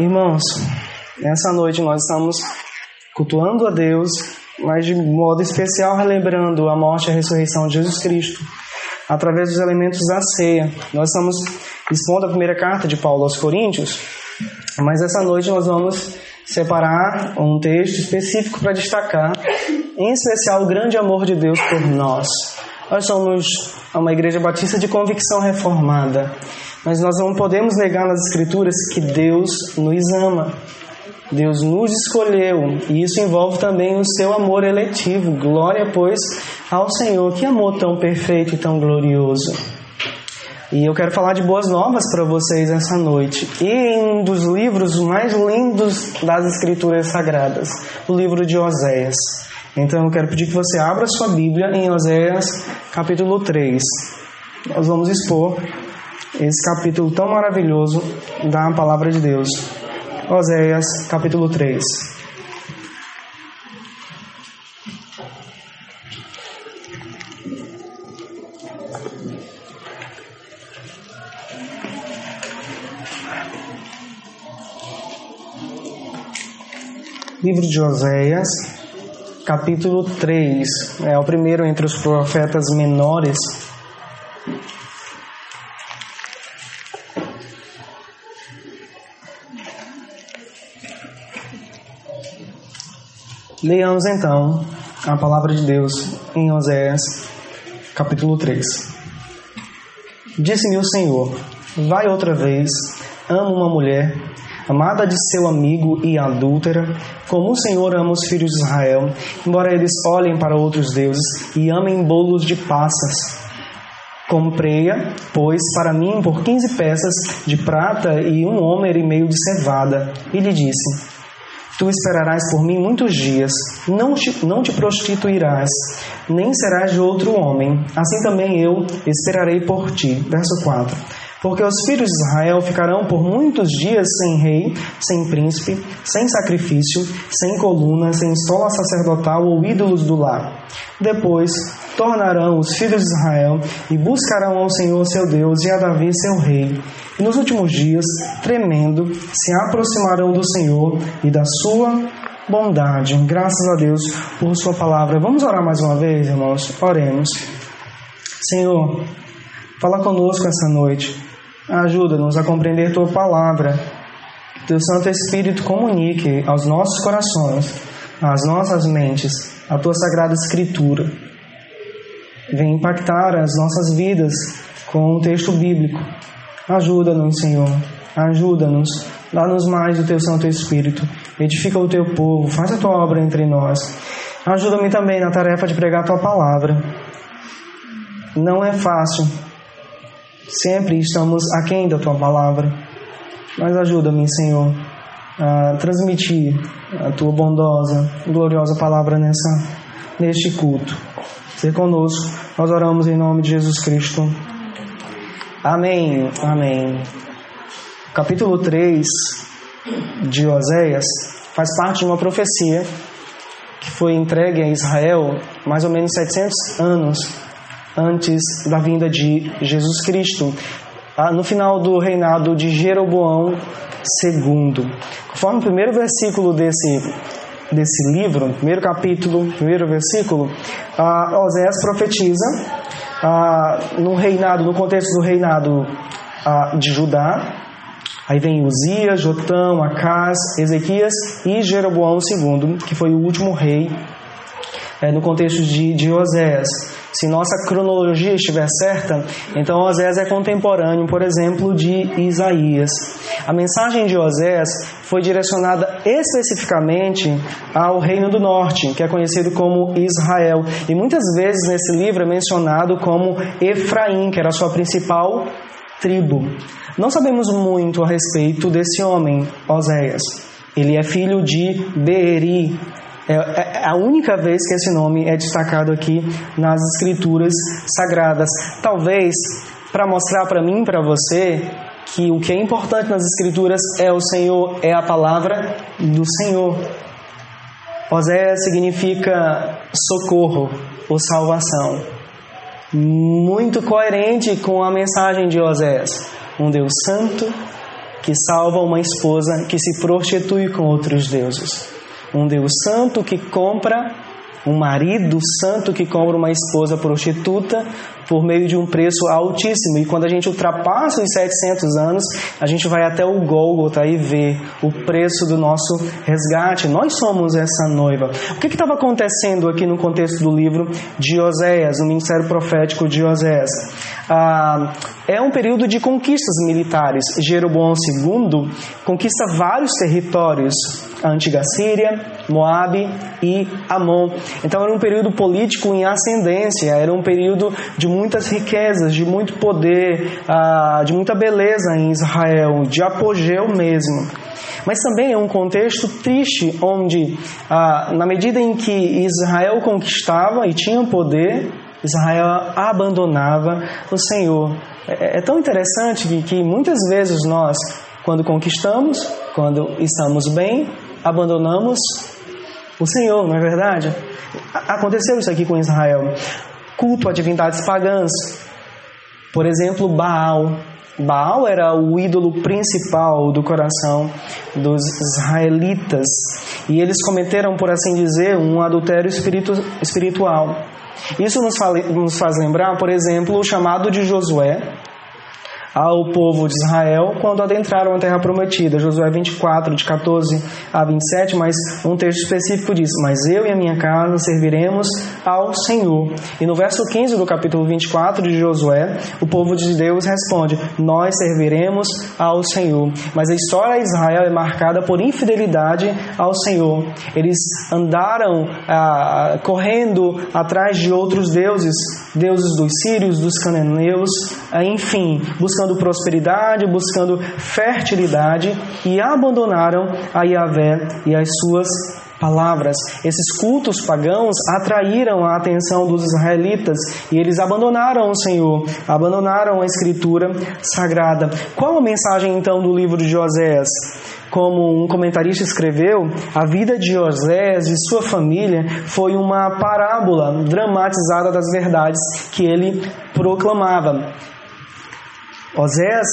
Irmãos, nessa noite nós estamos cultuando a Deus, mas de modo especial relembrando a morte e a ressurreição de Jesus Cristo através dos elementos da ceia. Nós estamos expondo a primeira carta de Paulo aos Coríntios, mas essa noite nós vamos separar um texto específico para destacar, em especial, o grande amor de Deus por nós. Nós somos uma igreja batista de convicção reformada. Mas nós não podemos negar nas Escrituras que Deus nos ama. Deus nos escolheu e isso envolve também o seu amor eletivo. Glória, pois, ao Senhor. Que amor tão perfeito e tão glorioso. E eu quero falar de boas novas para vocês essa noite. E em um dos livros mais lindos das Escrituras Sagradas, o livro de Oséias. Então eu quero pedir que você abra sua Bíblia em Oséias capítulo 3. Nós vamos expor esse capítulo tão maravilhoso da palavra de Deus. Oséias, capítulo 3. Livro de Oséias, capítulo 3. É o primeiro entre os profetas menores Leamos então a palavra de Deus em Oséias, capítulo 3. Disse-me o Senhor: Vai outra vez, amo uma mulher, amada de seu amigo e adúltera, como o Senhor ama os filhos de Israel, embora eles olhem para outros deuses e amem bolos de passas. Comprei-a, pois, para mim por quinze peças de prata e um homer e meio de cevada, e lhe disse: Tu esperarás por mim muitos dias, não te, não te prostituirás, nem serás de outro homem. Assim também eu esperarei por ti. Verso 4. Porque os filhos de Israel ficarão por muitos dias sem rei, sem príncipe, sem sacrifício, sem coluna, sem estola sacerdotal ou ídolos do lar. Depois tornarão os filhos de Israel e buscarão ao Senhor seu Deus e a Davi seu rei e nos últimos dias, tremendo, se aproximarão do Senhor e da sua bondade. Graças a Deus por Sua palavra. Vamos orar mais uma vez, irmãos? Oremos. Senhor, fala conosco essa noite. Ajuda-nos a compreender Tua palavra. Teu Santo Espírito comunique aos nossos corações, às nossas mentes, a Tua Sagrada Escritura. Vem impactar as nossas vidas com o texto bíblico Ajuda-nos, Senhor. Ajuda-nos. Dá-nos mais do teu Santo Espírito. Edifica o teu povo. Faz a tua obra entre nós. Ajuda-me também na tarefa de pregar a tua palavra. Não é fácil. Sempre estamos aquém da tua palavra. Mas ajuda-me, Senhor, a transmitir a tua bondosa, gloriosa palavra nessa, neste culto. Ser conosco. Nós oramos em nome de Jesus Cristo. Amém, amém. O capítulo 3 de Oséias faz parte de uma profecia que foi entregue a Israel mais ou menos 700 anos antes da vinda de Jesus Cristo, ah, no final do reinado de Jeroboão II. Conforme o primeiro versículo desse, desse livro, primeiro capítulo, primeiro versículo, ah, Oséias profetiza ah, no reinado, no contexto do reinado ah, de Judá, aí vem Uzias, Jotão, Acás, Ezequias e Jeroboão II, que foi o último rei é, no contexto de, de Oséias. Se nossa cronologia estiver certa, então Oséias é contemporâneo, por exemplo, de Isaías. A mensagem de Oséias foi direcionada especificamente ao Reino do Norte, que é conhecido como Israel. E muitas vezes nesse livro é mencionado como Efraim, que era a sua principal tribo. Não sabemos muito a respeito desse homem, Oséias. Ele é filho de Beeri, é, é, é a única vez que esse nome é destacado aqui nas escrituras sagradas. Talvez para mostrar para mim, para você, que o que é importante nas escrituras é o Senhor, é a palavra do Senhor. Oséias significa socorro ou salvação. Muito coerente com a mensagem de Oséias. Um Deus santo, que salva uma esposa que se prostitui com outros deuses. Um Deus santo que compra um marido santo que compra uma esposa prostituta por meio de um preço altíssimo. E quando a gente ultrapassa os 700 anos, a gente vai até o Gólgota e vê o preço do nosso resgate. Nós somos essa noiva. O que estava acontecendo aqui no contexto do livro de Oséias, o ministério profético de Oséias? Ah, é um período de conquistas militares. Jeroboão II conquista vários territórios, a antiga Síria, Moabe e Amon. Então era um período político em ascendência, era um período de muitas riquezas, de muito poder, ah, de muita beleza em Israel, de apogeu mesmo. Mas também é um contexto triste, onde, ah, na medida em que Israel conquistava e tinha poder, Israel abandonava o Senhor. É, é tão interessante que muitas vezes nós, quando conquistamos, quando estamos bem, abandonamos o Senhor, não é verdade? Aconteceu isso aqui com Israel. Culto a divindades pagãs. Por exemplo, Baal. Baal era o ídolo principal do coração dos israelitas. E eles cometeram, por assim dizer, um adultério espiritu espiritual. Isso nos, nos faz lembrar, por exemplo, o chamado de Josué, ao povo de Israel quando adentraram a terra prometida. Josué 24, de 14 a 27, mas um texto específico diz: Mas eu e a minha casa serviremos ao Senhor. E no verso 15 do capítulo 24 de Josué, o povo de Deus responde: Nós serviremos ao Senhor. Mas a história de Israel é marcada por infidelidade ao Senhor. Eles andaram ah, correndo atrás de outros deuses, deuses dos sírios, dos cananeus, enfim, buscando prosperidade, buscando fertilidade e abandonaram a Yahvé e as suas palavras. Esses cultos pagãos atraíram a atenção dos israelitas e eles abandonaram o Senhor, abandonaram a escritura sagrada. Qual a mensagem então do livro de Oséias? Como um comentarista escreveu, a vida de Osés e sua família foi uma parábola dramatizada das verdades que ele proclamava. Oséias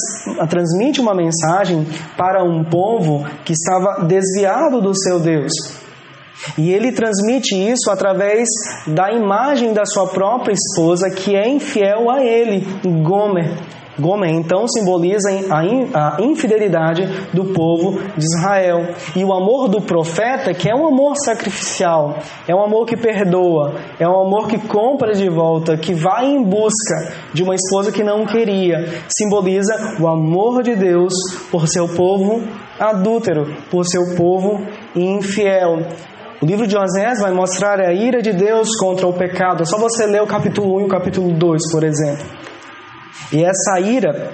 transmite uma mensagem para um povo que estava desviado do seu Deus. E ele transmite isso através da imagem da sua própria esposa, que é infiel a ele, Gomer. Gomer então simboliza a infidelidade do povo de Israel. E o amor do profeta, que é um amor sacrificial, é um amor que perdoa, é um amor que compra de volta, que vai em busca de uma esposa que não queria, simboliza o amor de Deus por seu povo adúltero, por seu povo infiel. O livro de Osés vai mostrar a ira de Deus contra o pecado. É só você ler o capítulo 1 e o capítulo 2, por exemplo. E essa ira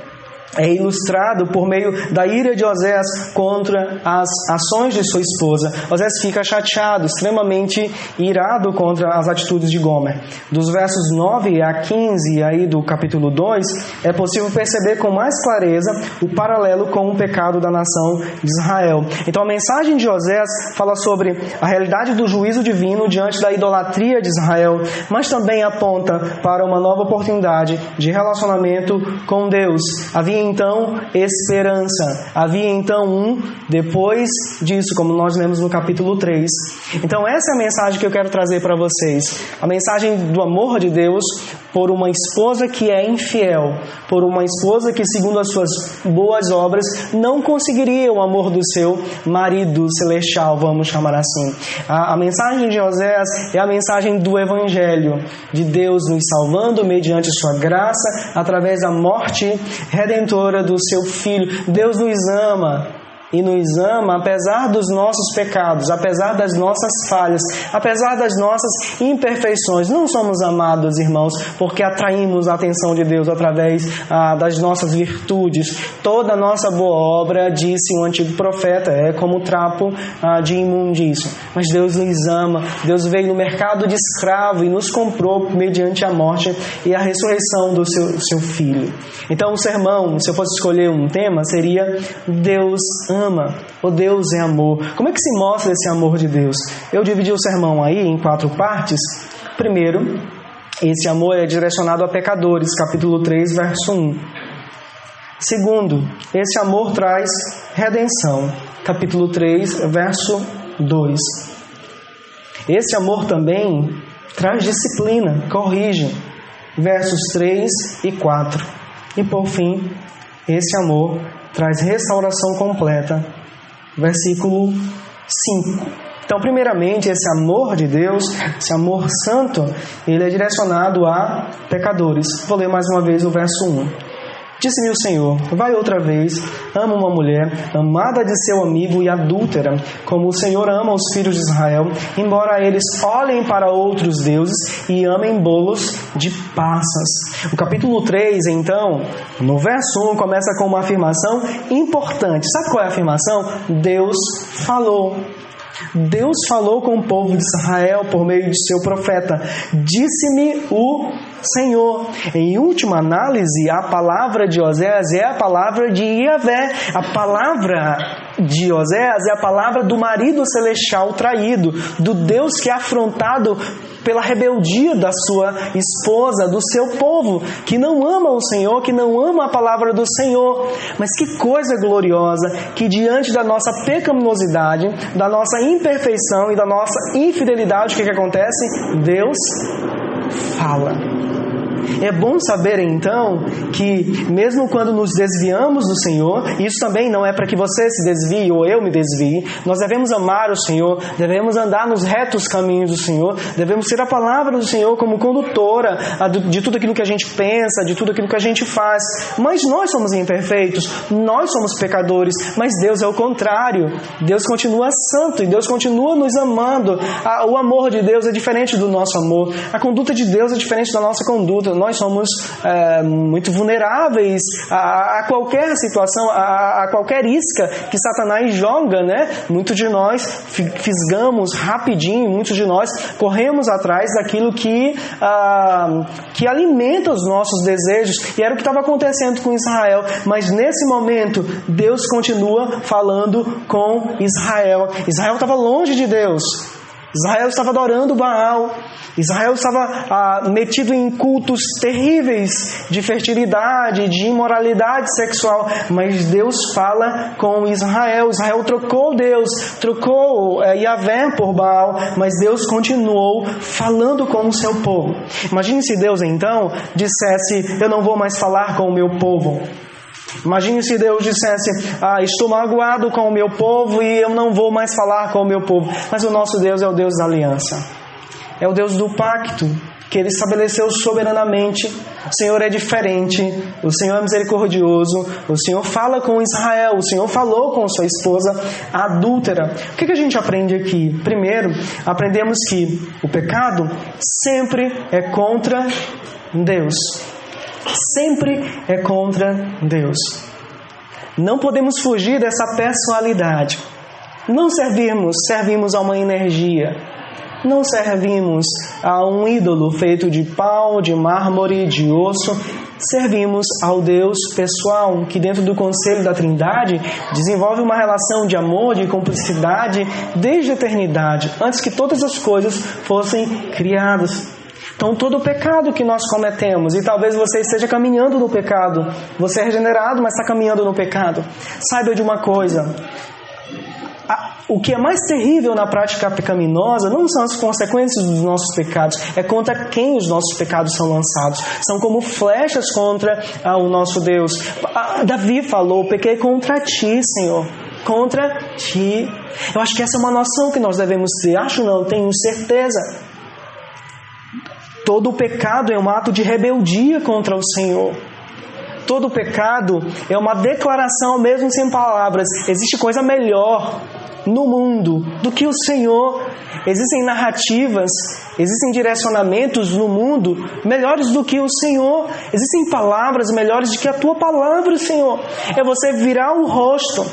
é ilustrado por meio da ira de Osés contra as ações de sua esposa. Osés fica chateado, extremamente irado contra as atitudes de Gomer. Dos versos 9 a 15 aí do capítulo 2, é possível perceber com mais clareza o paralelo com o pecado da nação de Israel. Então a mensagem de Osés fala sobre a realidade do juízo divino diante da idolatria de Israel, mas também aponta para uma nova oportunidade de relacionamento com Deus. Havia então esperança. Havia então um depois disso, como nós lemos no capítulo 3. Então, essa é a mensagem que eu quero trazer para vocês. A mensagem do amor de Deus por uma esposa que é infiel, por uma esposa que, segundo as suas boas obras, não conseguiria o amor do seu marido celestial, vamos chamar assim. A, a mensagem de Oséias é a mensagem do Evangelho, de Deus nos salvando mediante sua graça, através da morte redentora do seu filho. Deus nos ama e nos ama apesar dos nossos pecados, apesar das nossas falhas, apesar das nossas imperfeições. Não somos amados, irmãos, porque atraímos a atenção de Deus através ah, das nossas virtudes. Toda nossa boa obra, disse um antigo profeta, é como trapo ah, de imundício. Mas Deus nos ama, Deus veio no mercado de escravo e nos comprou mediante a morte e a ressurreição do seu, seu filho. Então, o sermão, se eu fosse escolher um tema, seria Deus ama ama, o Deus é amor. Como é que se mostra esse amor de Deus? Eu dividi o sermão aí em quatro partes. Primeiro, esse amor é direcionado a pecadores, capítulo 3, verso 1. Segundo, esse amor traz redenção. Capítulo 3, verso 2. Esse amor também traz disciplina, corrige. Versos 3 e 4. E por fim, esse amor traz restauração completa. Versículo 5. Então, primeiramente, esse amor de Deus, esse amor santo, ele é direcionado a pecadores. Vou ler mais uma vez o verso 1. Disse-me o Senhor: Vai outra vez, ama uma mulher, amada de seu amigo e adúltera, como o Senhor ama os filhos de Israel, embora eles olhem para outros deuses e amem bolos de passas. O capítulo 3, então, no verso 1, começa com uma afirmação importante. Sabe qual é a afirmação? Deus falou. Deus falou com o povo de Israel por meio de seu profeta: Disse-me o Senhor. Em última análise, a palavra de Oséias é a palavra de Iavé. A palavra de Oséias é a palavra do marido celestial traído, do Deus que é afrontado pela rebeldia da sua esposa, do seu povo, que não ama o Senhor, que não ama a palavra do Senhor. Mas que coisa gloriosa que diante da nossa pecaminosidade, da nossa imperfeição e da nossa infidelidade, o que, que acontece? Deus fala. É bom saber então que, mesmo quando nos desviamos do Senhor, isso também não é para que você se desvie ou eu me desvie, nós devemos amar o Senhor, devemos andar nos retos caminhos do Senhor, devemos ter a palavra do Senhor como condutora de tudo aquilo que a gente pensa, de tudo aquilo que a gente faz. Mas nós somos imperfeitos, nós somos pecadores, mas Deus é o contrário. Deus continua santo e Deus continua nos amando. O amor de Deus é diferente do nosso amor, a conduta de Deus é diferente da nossa conduta nós somos é, muito vulneráveis a, a qualquer situação, a, a, qualquer isca que Satanás joga, né? Muitos de nós fisgamos rapidinho, muitos de nós corremos atrás daquilo que, ah, que alimenta os nossos desejos, e era o que estava acontecendo com Israel, mas nesse momento Deus continua falando com Israel. Israel estava longe de Deus. Israel estava adorando Baal. Israel estava ah, metido em cultos terríveis de fertilidade, de imoralidade sexual. Mas Deus fala com Israel. Israel trocou Deus, trocou eh, Yahvé por Baal, mas Deus continuou falando com o seu povo. Imagine se Deus então dissesse: Eu não vou mais falar com o meu povo. Imagine se Deus dissesse: Ah, estou magoado com o meu povo e eu não vou mais falar com o meu povo. Mas o nosso Deus é o Deus da aliança, é o Deus do pacto que ele estabeleceu soberanamente. O Senhor é diferente, o Senhor é misericordioso, o Senhor fala com Israel, o Senhor falou com sua esposa adúltera. O que, a gente aprende aqui? Primeiro, aprendemos que o pecado sempre é contra Deus sempre é contra Deus. Não podemos fugir dessa personalidade. Não servimos, servimos a uma energia. Não servimos a um ídolo feito de pau, de mármore, de osso. Servimos ao Deus pessoal, que dentro do conselho da Trindade desenvolve uma relação de amor, de cumplicidade desde a eternidade, antes que todas as coisas fossem criadas. Então, todo o pecado que nós cometemos, e talvez você esteja caminhando no pecado, você é regenerado, mas está caminhando no pecado, saiba de uma coisa: o que é mais terrível na prática pecaminosa não são as consequências dos nossos pecados, é contra quem os nossos pecados são lançados. São como flechas contra ah, o nosso Deus. Ah, Davi falou: pequei contra ti, Senhor. Contra ti. Eu acho que essa é uma noção que nós devemos ter. Acho não, tenho certeza. Todo pecado é um ato de rebeldia contra o Senhor. Todo pecado é uma declaração, mesmo sem palavras. Existe coisa melhor no mundo do que o Senhor. Existem narrativas, existem direcionamentos no mundo melhores do que o Senhor. Existem palavras melhores do que a tua palavra, Senhor. É você virar o rosto.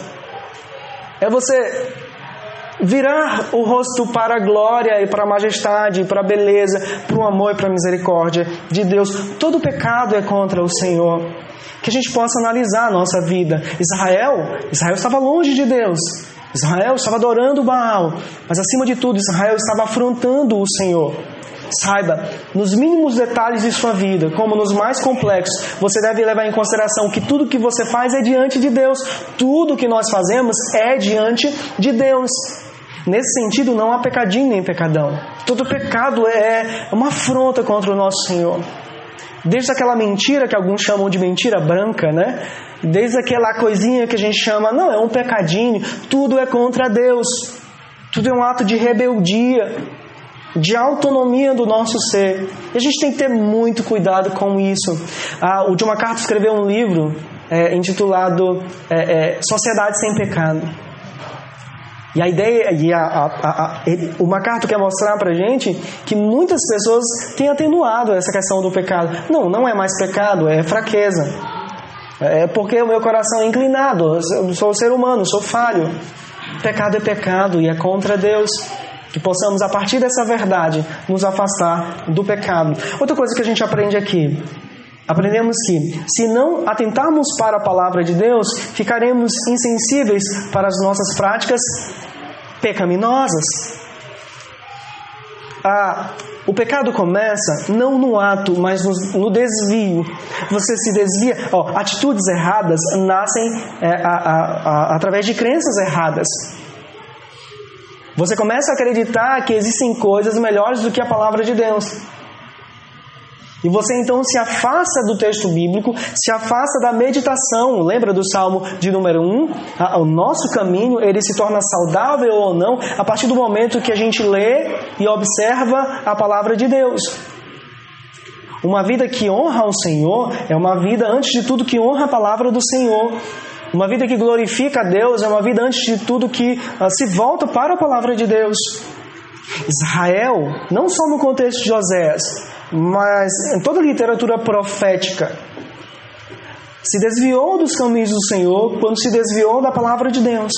É você virar o rosto para a glória e para a majestade, para a beleza, para o amor e para a misericórdia de Deus. Todo pecado é contra o Senhor. Que a gente possa analisar a nossa vida. Israel, Israel estava longe de Deus. Israel estava adorando Baal, mas acima de tudo, Israel estava afrontando o Senhor. Saiba, nos mínimos detalhes de sua vida, como nos mais complexos, você deve levar em consideração que tudo que você faz é diante de Deus. Tudo que nós fazemos é diante de Deus. Nesse sentido, não há pecadinho nem pecadão. Todo pecado é uma afronta contra o nosso Senhor. Desde aquela mentira que alguns chamam de mentira branca, né? Desde aquela coisinha que a gente chama, não, é um pecadinho, tudo é contra Deus. Tudo é um ato de rebeldia, de autonomia do nosso ser. E a gente tem que ter muito cuidado com isso. Ah, o John MacArthur escreveu um livro é, intitulado é, é, Sociedade Sem Pecado. E a ideia, e a, a, a, ele, o MacArthur quer mostrar pra gente que muitas pessoas têm atenuado essa questão do pecado. Não, não é mais pecado, é fraqueza. É porque o meu coração é inclinado, eu sou ser humano, sou falho. Pecado é pecado e é contra Deus. Que possamos, a partir dessa verdade, nos afastar do pecado. Outra coisa que a gente aprende aqui. Aprendemos que, se não atentarmos para a palavra de Deus, ficaremos insensíveis para as nossas práticas pecaminosas. Ah, o pecado começa não no ato, mas no, no desvio. Você se desvia. Ó, atitudes erradas nascem é, a, a, a, através de crenças erradas. Você começa a acreditar que existem coisas melhores do que a palavra de Deus. E você então se afasta do texto bíblico, se afasta da meditação. Lembra do Salmo de número 1? O nosso caminho, ele se torna saudável ou não a partir do momento que a gente lê e observa a palavra de Deus. Uma vida que honra o Senhor é uma vida, antes de tudo, que honra a palavra do Senhor. Uma vida que glorifica a Deus é uma vida, antes de tudo, que uh, se volta para a palavra de Deus. Israel, não só no contexto de Oséias, mas em toda a literatura profética, se desviou dos caminhos do Senhor quando se desviou da palavra de Deus.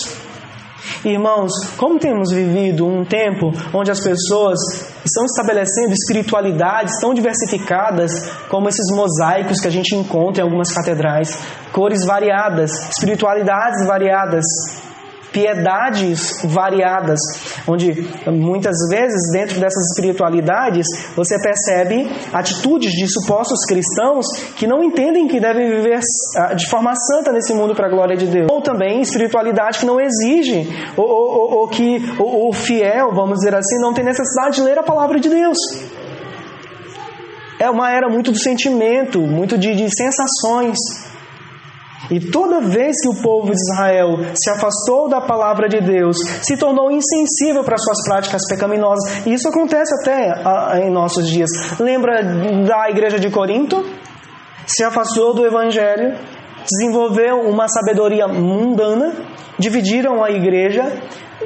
Irmãos, como temos vivido um tempo onde as pessoas estão estabelecendo espiritualidades tão diversificadas como esses mosaicos que a gente encontra em algumas catedrais, cores variadas, espiritualidades variadas, piedades variadas, onde muitas vezes dentro dessas espiritualidades você percebe atitudes de supostos cristãos que não entendem que devem viver ah, de forma santa nesse mundo para a glória de Deus, ou também espiritualidade que não exige, ou, ou, ou que o, o fiel, vamos dizer assim, não tem necessidade de ler a palavra de Deus. É uma era muito do sentimento, muito de, de sensações. E toda vez que o povo de Israel se afastou da palavra de Deus, se tornou insensível para suas práticas pecaminosas. E isso acontece até em nossos dias. Lembra da igreja de Corinto? Se afastou do evangelho, desenvolveu uma sabedoria mundana, dividiram a igreja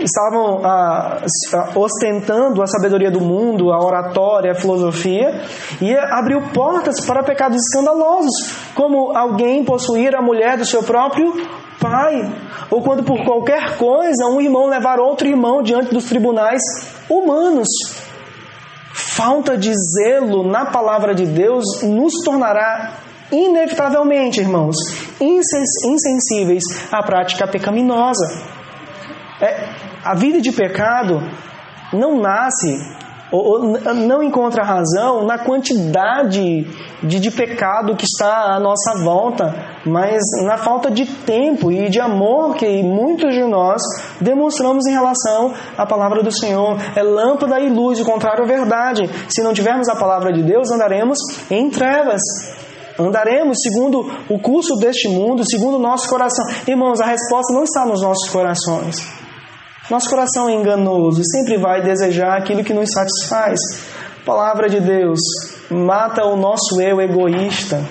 estavam ah, ostentando a sabedoria do mundo, a oratória, a filosofia, e abriu portas para pecados escandalosos, como alguém possuir a mulher do seu próprio pai, ou quando por qualquer coisa um irmão levar outro irmão diante dos tribunais humanos. Falta de zelo na palavra de Deus nos tornará inevitavelmente, irmãos, insensíveis à prática pecaminosa. É, a vida de pecado não nasce ou, ou não encontra razão na quantidade de, de pecado que está à nossa volta, mas na falta de tempo e de amor que muitos de nós demonstramos em relação à palavra do Senhor. É lâmpada e luz, o contrário é verdade. Se não tivermos a palavra de Deus, andaremos em trevas. Andaremos segundo o curso deste mundo, segundo o nosso coração. Irmãos, a resposta não está nos nossos corações. Nosso coração é enganoso e sempre vai desejar aquilo que nos satisfaz. palavra de Deus mata o nosso eu egoísta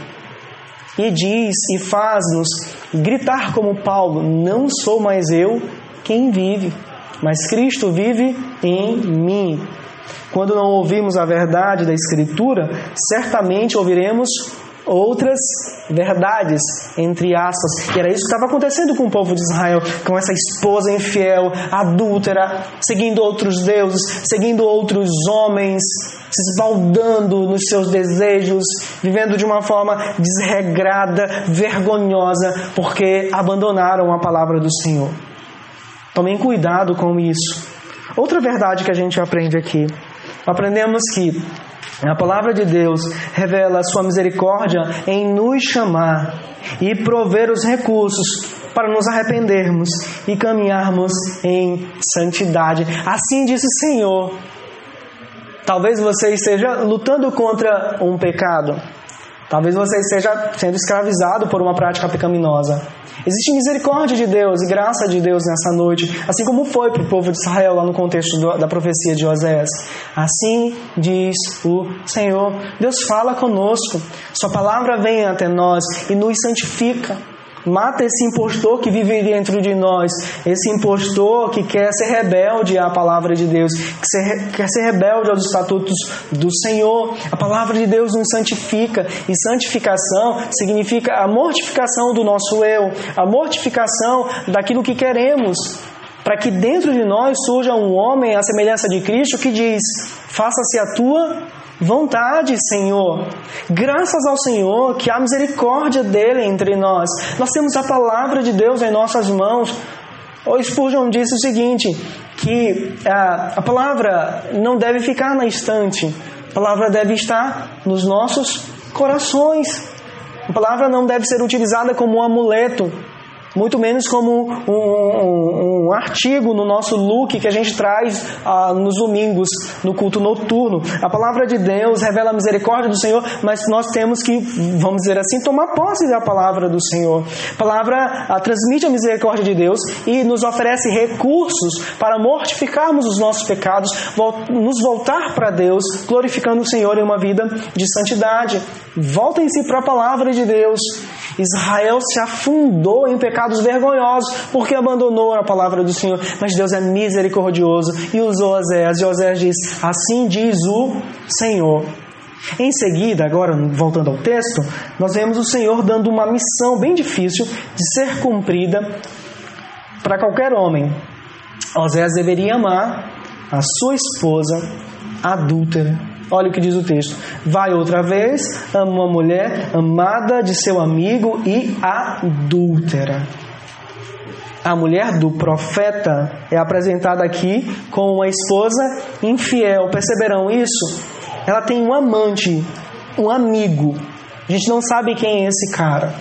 e diz e faz-nos gritar como Paulo: Não sou mais eu quem vive, mas Cristo vive em mim. Quando não ouvimos a verdade da Escritura, certamente ouviremos outras verdades, entre aspas. E era isso que estava acontecendo com o povo de Israel, com essa esposa infiel, adúltera, seguindo outros deuses, seguindo outros homens, se esbaldando nos seus desejos, vivendo de uma forma desregrada, vergonhosa, porque abandonaram a palavra do Senhor. Tomem cuidado com isso. Outra verdade que a gente aprende aqui aprendemos que a palavra de Deus revela a sua misericórdia em nos chamar e prover os recursos para nos arrependermos e caminharmos em santidade. Assim diz o Senhor. Talvez você esteja lutando contra um pecado. Talvez você esteja sendo escravizado por uma prática pecaminosa. Existe misericórdia de Deus e graça de Deus nessa noite, assim como foi para o povo de Israel lá no contexto da profecia de Osés. Assim diz o Senhor. Deus fala conosco, Sua palavra vem até nós e nos santifica. Mata esse impostor que vive dentro de nós, esse impostor que quer ser rebelde à palavra de Deus, que quer ser rebelde aos estatutos do Senhor. A palavra de Deus nos santifica, e santificação significa a mortificação do nosso eu, a mortificação daquilo que queremos, para que dentro de nós surja um homem à semelhança de Cristo que diz: Faça-se a tua vontade, Senhor. Graças ao Senhor que há misericórdia dele entre nós. Nós temos a palavra de Deus em nossas mãos. O Spurgeon disse o seguinte: que a, a palavra não deve ficar na estante, a palavra deve estar nos nossos corações. A palavra não deve ser utilizada como um amuleto, muito menos como um, um, um, artigo no nosso look que a gente traz ah, nos domingos, no culto noturno. A palavra de Deus revela a misericórdia do Senhor, mas nós temos que, vamos dizer assim, tomar posse da palavra do Senhor. A palavra ah, transmite a misericórdia de Deus e nos oferece recursos para mortificarmos os nossos pecados, nos voltar para Deus, glorificando o Senhor em uma vida de santidade. Voltem-se para a palavra de Deus. Israel se afundou em pecados vergonhosos porque abandonou a palavra do Senhor. Mas Deus é misericordioso e usou Osés. E Osés diz: Assim diz o Senhor. Em seguida, agora voltando ao texto, nós vemos o Senhor dando uma missão bem difícil de ser cumprida para qualquer homem. Osés deveria amar a sua esposa adúltera Olha o que diz o texto. Vai outra vez, ama uma mulher amada de seu amigo e adúltera. A mulher do profeta é apresentada aqui como uma esposa infiel. Perceberão isso? Ela tem um amante, um amigo. A gente não sabe quem é esse cara.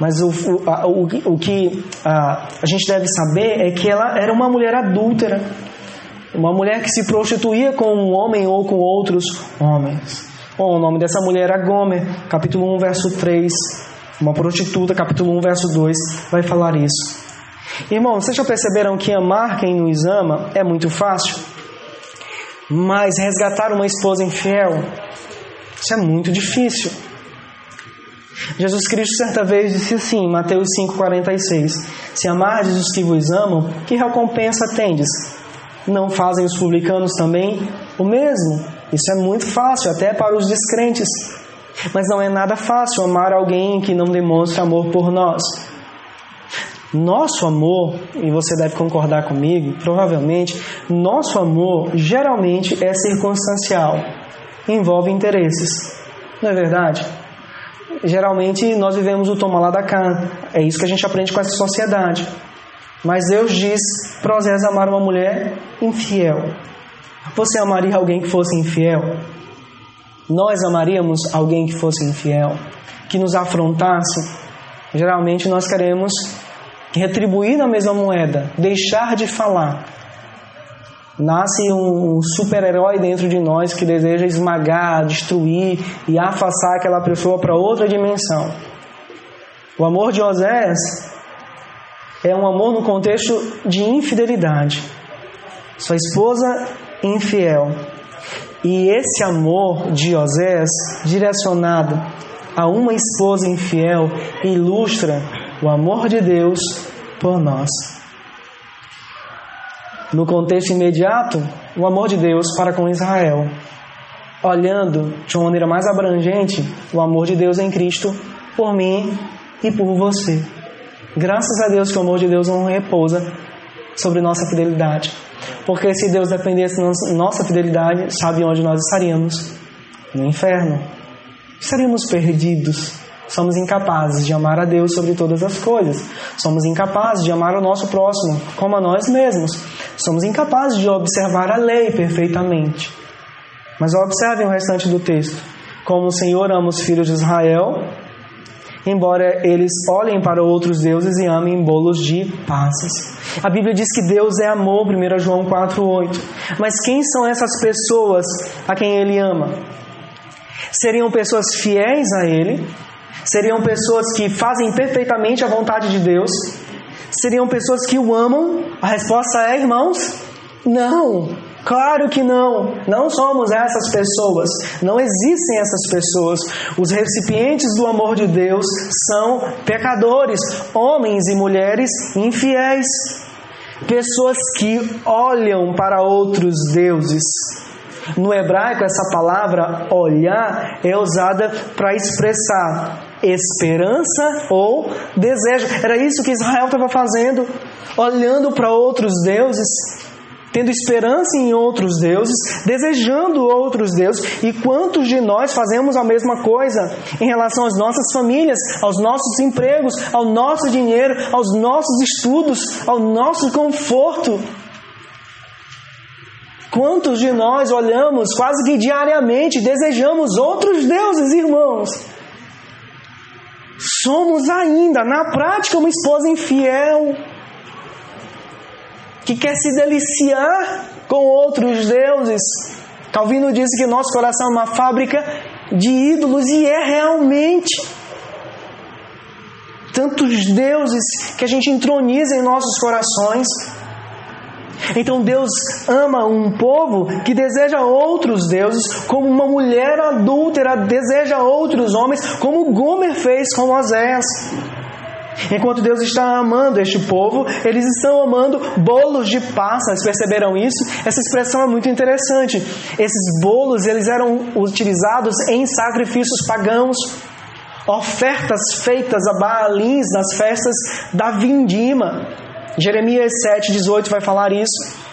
Mas o, o, a, o, o que a, a gente deve saber é que ela era uma mulher adúltera. Uma mulher que se prostituía com um homem ou com outros homens. Bom, o nome dessa mulher era Gomer, capítulo 1, verso 3. Uma prostituta, capítulo 1, verso 2, vai falar isso. Irmão, vocês já perceberam que amar quem nos ama é muito fácil? Mas resgatar uma esposa infiel, isso é muito difícil. Jesus Cristo certa vez disse assim, Mateus 5,46: Se amardes os que vos amam, que recompensa tendes? Não fazem os publicanos também o mesmo? Isso é muito fácil, até para os descrentes. Mas não é nada fácil amar alguém que não demonstra amor por nós. Nosso amor, e você deve concordar comigo, provavelmente, nosso amor geralmente é circunstancial, envolve interesses. Não é verdade? Geralmente nós vivemos o toma lá da cá. É isso que a gente aprende com essa sociedade. Mas Deus diz para Osés amar uma mulher infiel. Você amaria alguém que fosse infiel? Nós amaríamos alguém que fosse infiel, que nos afrontasse? Geralmente nós queremos retribuir na mesma moeda, deixar de falar. Nasce um super-herói dentro de nós que deseja esmagar, destruir e afastar aquela pessoa para outra dimensão. O amor de Osés é um amor no contexto de infidelidade. Sua esposa infiel. E esse amor de Osés, direcionado a uma esposa infiel, ilustra o amor de Deus por nós. No contexto imediato, o amor de Deus para com Israel. Olhando de uma maneira mais abrangente, o amor de Deus em Cristo por mim e por você. Graças a Deus que o amor de Deus não repousa sobre nossa fidelidade. Porque se Deus dependesse da nossa fidelidade, sabe onde nós estaríamos? No inferno. Estaríamos perdidos. Somos incapazes de amar a Deus sobre todas as coisas. Somos incapazes de amar o nosso próximo como a nós mesmos. Somos incapazes de observar a lei perfeitamente. Mas observem o restante do texto. Como o Senhor ama os filhos de Israel, embora eles olhem para outros deuses e amem bolos de passas. A Bíblia diz que Deus é amor, 1 João 4,8. Mas quem são essas pessoas a quem ele ama? Seriam pessoas fiéis a ele? Seriam pessoas que fazem perfeitamente a vontade de Deus? Seriam pessoas que o amam? A resposta é, irmãos, não. Claro que não. Não somos essas pessoas. Não existem essas pessoas. Os recipientes do amor de Deus são pecadores, homens e mulheres infiéis. Pessoas que olham para outros deuses. No hebraico, essa palavra olhar é usada para expressar esperança ou desejo. Era isso que Israel estava fazendo, olhando para outros deuses tendo esperança em outros deuses, desejando outros deuses. E quantos de nós fazemos a mesma coisa em relação às nossas famílias, aos nossos empregos, ao nosso dinheiro, aos nossos estudos, ao nosso conforto? Quantos de nós olhamos quase que diariamente, desejamos outros deuses, irmãos? Somos ainda, na prática, uma esposa infiel que quer se deliciar com outros deuses. Calvino disse que nosso coração é uma fábrica de ídolos e é realmente. Tantos deuses que a gente entroniza em nossos corações. Então Deus ama um povo que deseja outros deuses, como uma mulher adúltera deseja outros homens, como Gomer fez com Oséias. Enquanto Deus está amando este povo, eles estão amando bolos de passas. Perceberam isso? Essa expressão é muito interessante. Esses bolos eles eram utilizados em sacrifícios pagãos, ofertas feitas a Baalins nas festas da vindima. Jeremias 7:18 vai falar isso.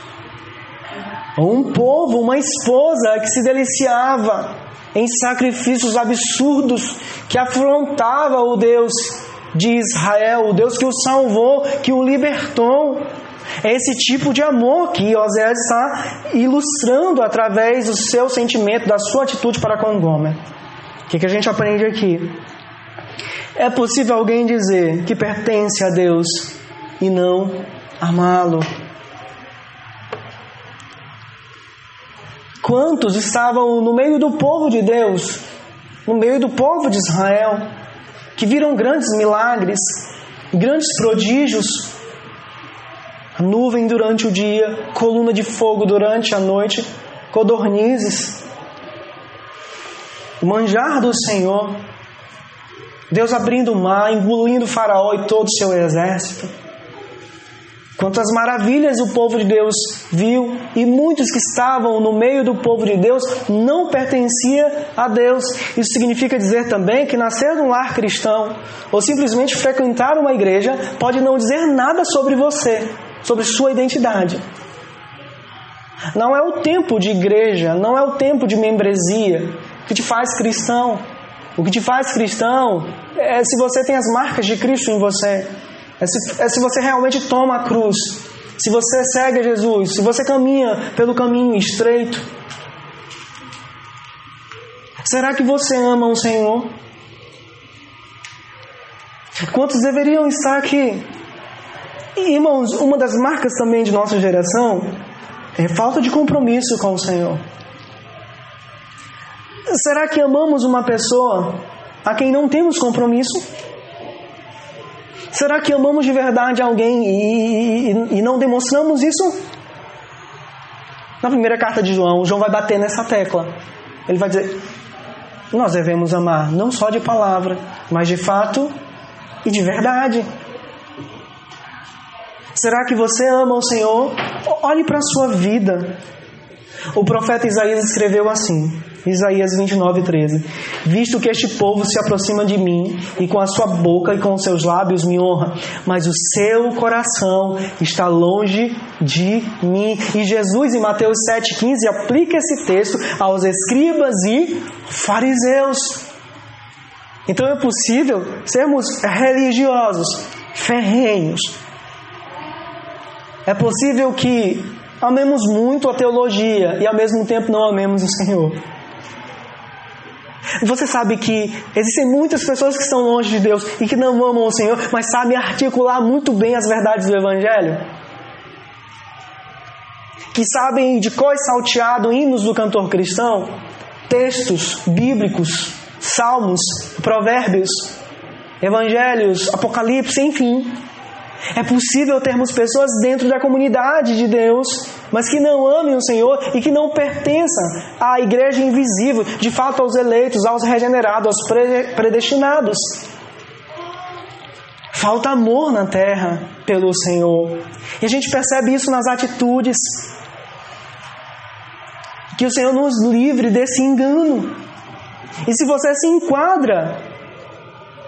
Um povo, uma esposa que se deliciava em sacrifícios absurdos que afrontava o Deus de Israel, o Deus que o salvou, que o libertou. É esse tipo de amor que Oséias está ilustrando através do seu sentimento, da sua atitude para com Gomer. O que, que a gente aprende aqui? É possível alguém dizer que pertence a Deus e não amá-lo. Quantos estavam no meio do povo de Deus, no meio do povo de Israel, que viram grandes milagres, grandes prodígios. A nuvem durante o dia, coluna de fogo durante a noite, codornizes. O manjar do Senhor, Deus abrindo o mar, engolindo o Faraó e todo o seu exército. Quantas maravilhas o povo de Deus viu e muitos que estavam no meio do povo de Deus não pertencia a Deus. Isso significa dizer também que nascer num lar cristão ou simplesmente frequentar uma igreja pode não dizer nada sobre você, sobre sua identidade. Não é o tempo de igreja, não é o tempo de membresia que te faz cristão. O que te faz cristão é se você tem as marcas de Cristo em você. É se, é se você realmente toma a cruz, se você segue Jesus, se você caminha pelo caminho estreito. Será que você ama o Senhor? Quantos deveriam estar aqui? E, irmãos, uma das marcas também de nossa geração é falta de compromisso com o Senhor. Será que amamos uma pessoa a quem não temos compromisso? Será que amamos de verdade alguém e, e, e não demonstramos isso? Na primeira carta de João, João vai bater nessa tecla. Ele vai dizer: Nós devemos amar não só de palavra, mas de fato e de verdade. Será que você ama o Senhor? Olhe para a sua vida. O profeta Isaías escreveu assim: Isaías 29, 13. Visto que este povo se aproxima de mim, e com a sua boca e com os seus lábios me honra, mas o seu coração está longe de mim. E Jesus, em Mateus 7,15, aplica esse texto aos escribas e fariseus. Então é possível sermos religiosos, ferrenhos. É possível que amemos muito a teologia e ao mesmo tempo não amemos o Senhor. Você sabe que existem muitas pessoas que estão longe de Deus e que não amam o Senhor, mas sabem articular muito bem as verdades do Evangelho? Que sabem de cor salteado hinos do cantor cristão, textos bíblicos, salmos, provérbios, evangelhos, apocalipse, enfim. É possível termos pessoas dentro da comunidade de Deus, mas que não amem o Senhor e que não pertençam à igreja invisível, de fato aos eleitos, aos regenerados, aos predestinados. Falta amor na terra pelo Senhor. E a gente percebe isso nas atitudes. Que o Senhor nos livre desse engano. E se você se enquadra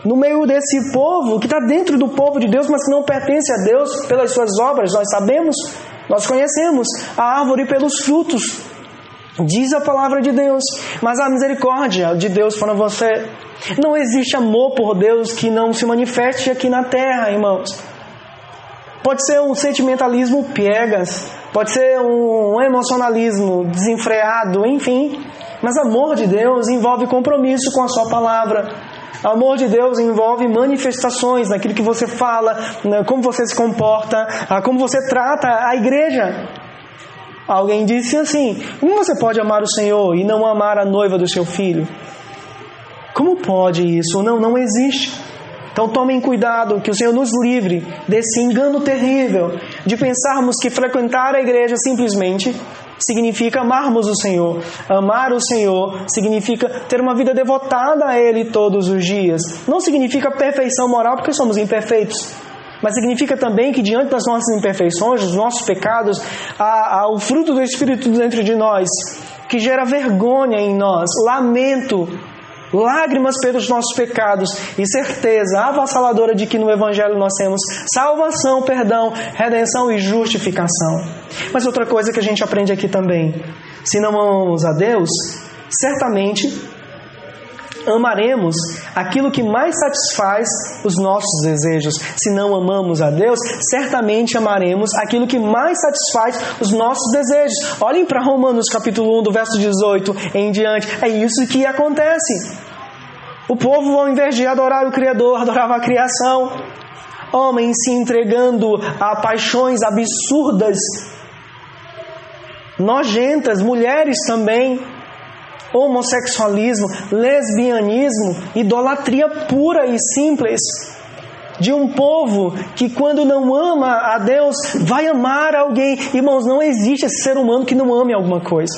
no meio desse povo que está dentro do povo de Deus, mas que não pertence a Deus pelas suas obras, nós sabemos, nós conhecemos a árvore pelos frutos, diz a palavra de Deus. Mas a misericórdia de Deus para você, não existe amor por Deus que não se manifeste aqui na terra, irmãos. Pode ser um sentimentalismo piegas, pode ser um emocionalismo desenfreado, enfim. Mas amor de Deus envolve compromisso com a sua palavra. Amor de Deus envolve manifestações naquilo que você fala, né, como você se comporta, ah, como você trata a igreja. Alguém disse assim: Como você pode amar o Senhor e não amar a noiva do seu filho? Como pode isso? Não, não existe. Então tomem cuidado, que o Senhor nos livre desse engano terrível de pensarmos que frequentar a igreja simplesmente significa amarmos o Senhor. Amar o Senhor significa ter uma vida devotada a Ele todos os dias. Não significa perfeição moral, porque somos imperfeitos. Mas significa também que diante das nossas imperfeições, dos nossos pecados, há, há o fruto do Espírito dentro de nós, que gera vergonha em nós, lamento, lágrimas pelos nossos pecados e certeza avassaladora de que no Evangelho nós temos salvação, perdão, redenção e justificação. Mas outra coisa que a gente aprende aqui também: se não amamos a Deus, certamente amaremos aquilo que mais satisfaz os nossos desejos. Se não amamos a Deus, certamente amaremos aquilo que mais satisfaz os nossos desejos. Olhem para Romanos capítulo 1, do verso 18 em diante. É isso que acontece. O povo, ao invés de adorar o Criador, adorava a criação. Homens se entregando a paixões absurdas, nojentas, mulheres também, homossexualismo, lesbianismo, idolatria pura e simples de um povo que, quando não ama a Deus, vai amar alguém. Irmãos, não existe esse ser humano que não ame alguma coisa.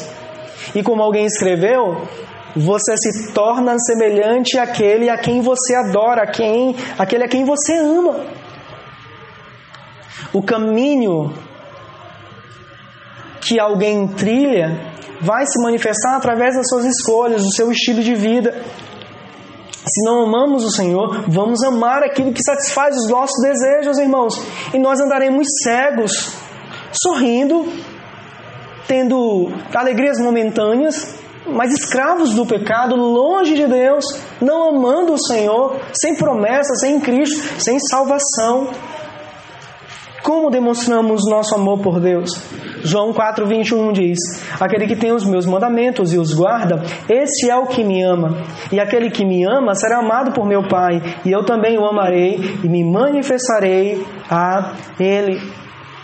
E como alguém escreveu, você se torna semelhante àquele a quem você adora, a quem, aquele a quem você ama. O caminho que alguém trilha vai se manifestar através das suas escolhas, do seu estilo de vida. Se não amamos o Senhor, vamos amar aquilo que satisfaz os nossos desejos, irmãos. E nós andaremos cegos, sorrindo, tendo alegrias momentâneas, mas escravos do pecado, longe de Deus, não amando o Senhor, sem promessa, sem Cristo, sem salvação. Como demonstramos nosso amor por Deus? João 4,21 diz: Aquele que tem os meus mandamentos e os guarda, esse é o que me ama. E aquele que me ama será amado por meu Pai, e eu também o amarei e me manifestarei a Ele.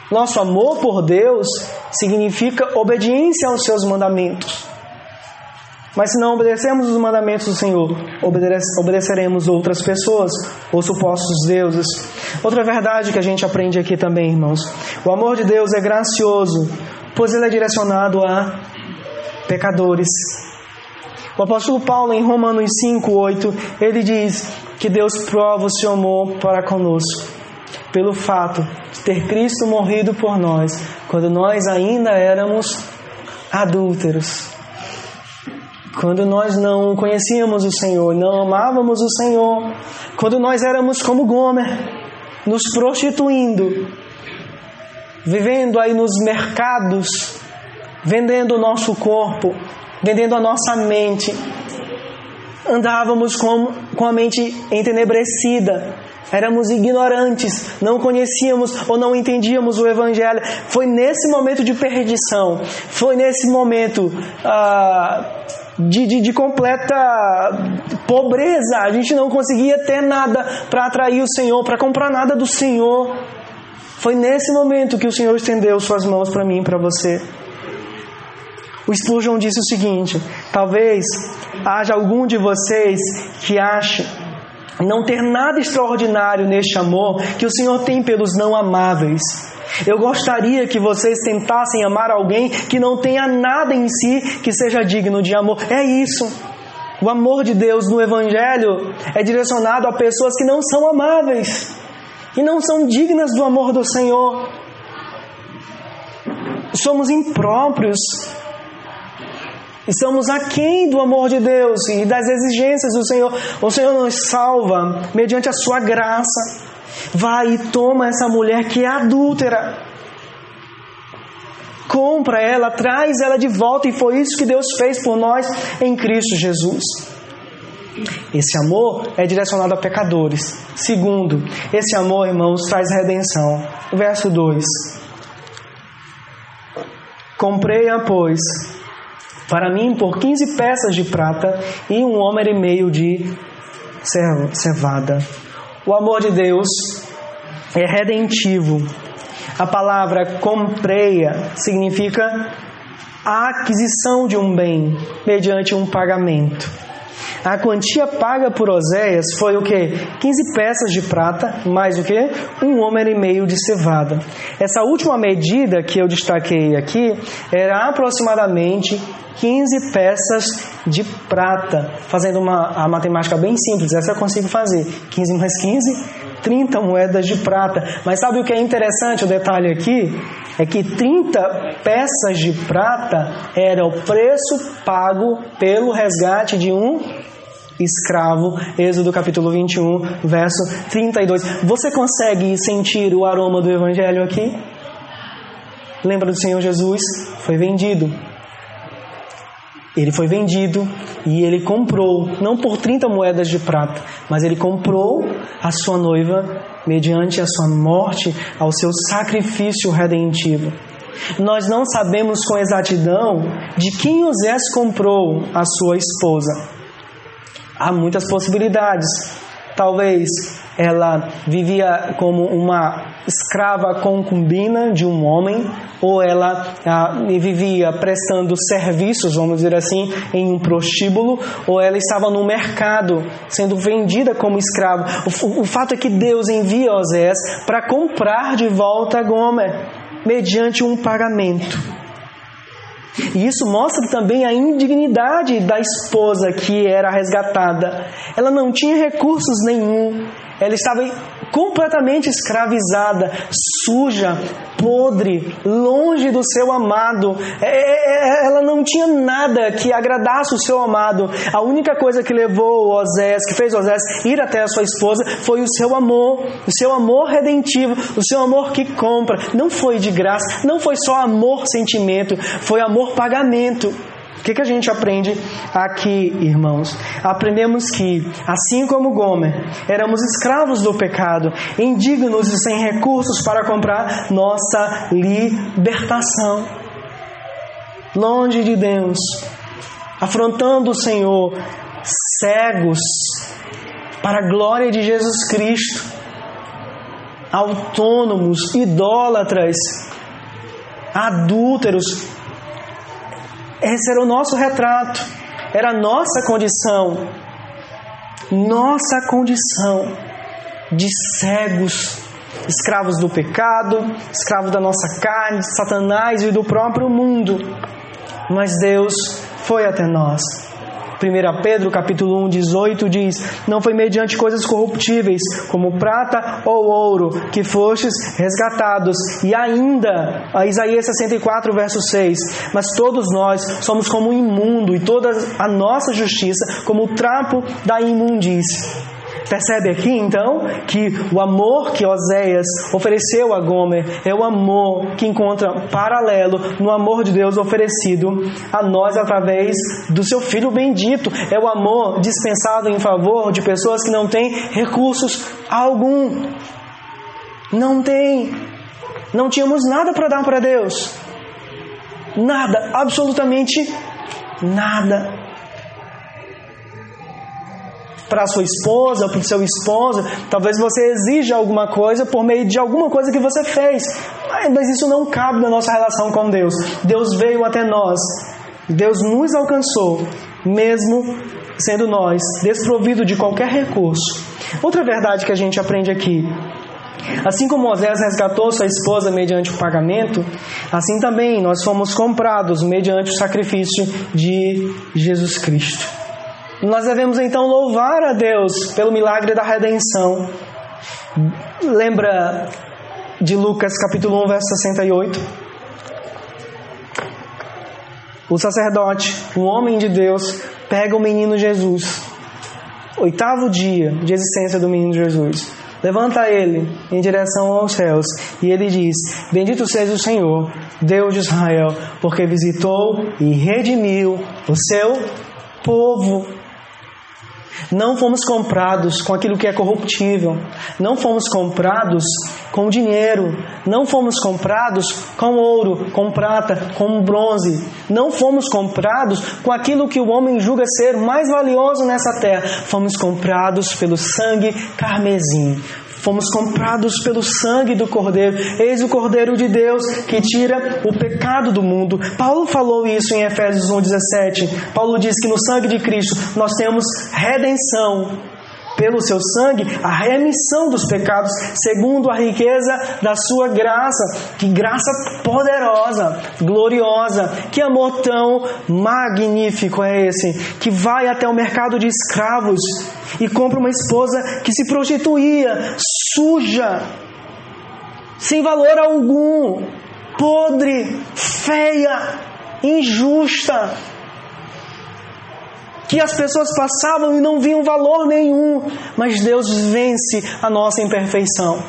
Nosso amor por Deus significa obediência aos seus mandamentos. Mas se não obedecermos os mandamentos do Senhor, obedeceremos outras pessoas ou supostos deuses. Outra verdade que a gente aprende aqui também, irmãos: o amor de Deus é gracioso, pois ele é direcionado a pecadores. O apóstolo Paulo, em Romanos 5, 8, ele diz que Deus prova o seu amor para conosco, pelo fato de ter Cristo morrido por nós, quando nós ainda éramos adúlteros. Quando nós não conhecíamos o Senhor, não amávamos o Senhor, quando nós éramos como Gomer, nos prostituindo, vivendo aí nos mercados, vendendo o nosso corpo, vendendo a nossa mente, andávamos com, com a mente entenebrecida, éramos ignorantes, não conhecíamos ou não entendíamos o Evangelho. Foi nesse momento de perdição, foi nesse momento ah, de, de, de completa pobreza. A gente não conseguia ter nada para atrair o Senhor, para comprar nada do Senhor. Foi nesse momento que o Senhor estendeu suas mãos para mim e para você. O Spurgeon disse o seguinte: talvez haja algum de vocês que ache não ter nada extraordinário neste amor que o Senhor tem pelos não amáveis. Eu gostaria que vocês tentassem amar alguém que não tenha nada em si que seja digno de amor. É isso. O amor de Deus no Evangelho é direcionado a pessoas que não são amáveis e não são dignas do amor do Senhor. Somos impróprios Estamos aquém do amor de Deus e das exigências do Senhor. O Senhor nos salva mediante a sua graça. Vai e toma essa mulher que é adúltera. Compra ela, traz ela de volta, e foi isso que Deus fez por nós em Cristo Jesus. Esse amor é direcionado a pecadores. Segundo, esse amor, irmãos, traz redenção. Verso 2: Comprei-a, pois, para mim por 15 peças de prata e um homem e meio de cevada. O amor de Deus é redentivo. A palavra compreia significa a aquisição de um bem mediante um pagamento. A quantia paga por Oséias foi o que? 15 peças de prata, mais o que? Um homem e meio de cevada. Essa última medida que eu destaquei aqui era aproximadamente 15 peças de prata. Fazendo uma a matemática bem simples, essa eu consigo fazer. 15 mais 15, 30 moedas de prata. Mas sabe o que é interessante, o detalhe aqui? É que 30 peças de prata era o preço pago pelo resgate de um escravo, Êxodo capítulo 21, verso 32. Você consegue sentir o aroma do evangelho aqui? Lembra do Senhor Jesus? Foi vendido. Ele foi vendido e ele comprou, não por 30 moedas de prata, mas ele comprou a sua noiva mediante a sua morte, ao seu sacrifício redentivo. Nós não sabemos com exatidão de quem Osés comprou a sua esposa. Há muitas possibilidades. Talvez ela vivia como uma escrava concubina de um homem, ou ela ah, vivia prestando serviços, vamos dizer assim, em um prostíbulo, ou ela estava no mercado sendo vendida como escrava. O, o fato é que Deus envia Osés para comprar de volta Gomer, mediante um pagamento. E isso mostra também a indignidade da esposa que era resgatada. Ela não tinha recursos nenhum. Ela estava completamente escravizada, suja, podre, longe do seu amado. É, é, é, ela não tinha nada que agradasse o seu amado. A única coisa que levou Osés, que fez Osés ir até a sua esposa, foi o seu amor, o seu amor redentivo, o seu amor que compra. Não foi de graça, não foi só amor sentimento, foi amor pagamento. O que, que a gente aprende aqui, irmãos? Aprendemos que, assim como Gomer, éramos escravos do pecado, indignos e sem recursos para comprar nossa libertação. Longe de Deus, afrontando o Senhor, cegos para a glória de Jesus Cristo, autônomos, idólatras, adúlteros, esse era o nosso retrato, era a nossa condição, nossa condição de cegos, escravos do pecado, escravos da nossa carne, de Satanás e do próprio mundo. Mas Deus foi até nós 1 Pedro capítulo 1, 18 diz: Não foi mediante coisas corruptíveis, como prata ou ouro, que fostes resgatados. E ainda, Isaías 64, verso 6: Mas todos nós somos como imundo, e toda a nossa justiça como o trapo da imundície. Percebe aqui então que o amor que Oséias ofereceu a Gomer é o amor que encontra paralelo no amor de Deus oferecido a nós através do seu filho bendito. É o amor dispensado em favor de pessoas que não têm recursos algum. Não tem. Não tínhamos nada para dar para Deus. Nada, absolutamente nada para sua esposa, para o seu esposo, talvez você exija alguma coisa por meio de alguma coisa que você fez, mas isso não cabe na nossa relação com Deus. Deus veio até nós, Deus nos alcançou, mesmo sendo nós desprovido de qualquer recurso. Outra verdade que a gente aprende aqui Assim como Moisés resgatou sua esposa mediante o pagamento, assim também nós fomos comprados mediante o sacrifício de Jesus Cristo. Nós devemos então louvar a Deus pelo milagre da redenção. Lembra de Lucas capítulo 1, verso 68? O sacerdote, um homem de Deus, pega o menino Jesus. Oitavo dia de existência do menino Jesus. Levanta ele em direção aos céus e ele diz: Bendito seja o Senhor, Deus de Israel, porque visitou e redimiu o seu povo. Não fomos comprados com aquilo que é corruptível. Não fomos comprados com dinheiro. Não fomos comprados com ouro, com prata, com bronze. Não fomos comprados com aquilo que o homem julga ser mais valioso nessa terra. Fomos comprados pelo sangue carmesim. Fomos comprados pelo sangue do Cordeiro. Eis o Cordeiro de Deus que tira o pecado do mundo. Paulo falou isso em Efésios 1,17. Paulo diz que no sangue de Cristo nós temos redenção pelo seu sangue a remissão dos pecados, segundo a riqueza da sua graça. Que graça poderosa, gloriosa, que amor tão magnífico é esse, que vai até o mercado de escravos e compra uma esposa que se prostituía, suja, sem valor algum, podre, feia, injusta que as pessoas passavam e não viam valor nenhum, mas Deus vence a nossa imperfeição.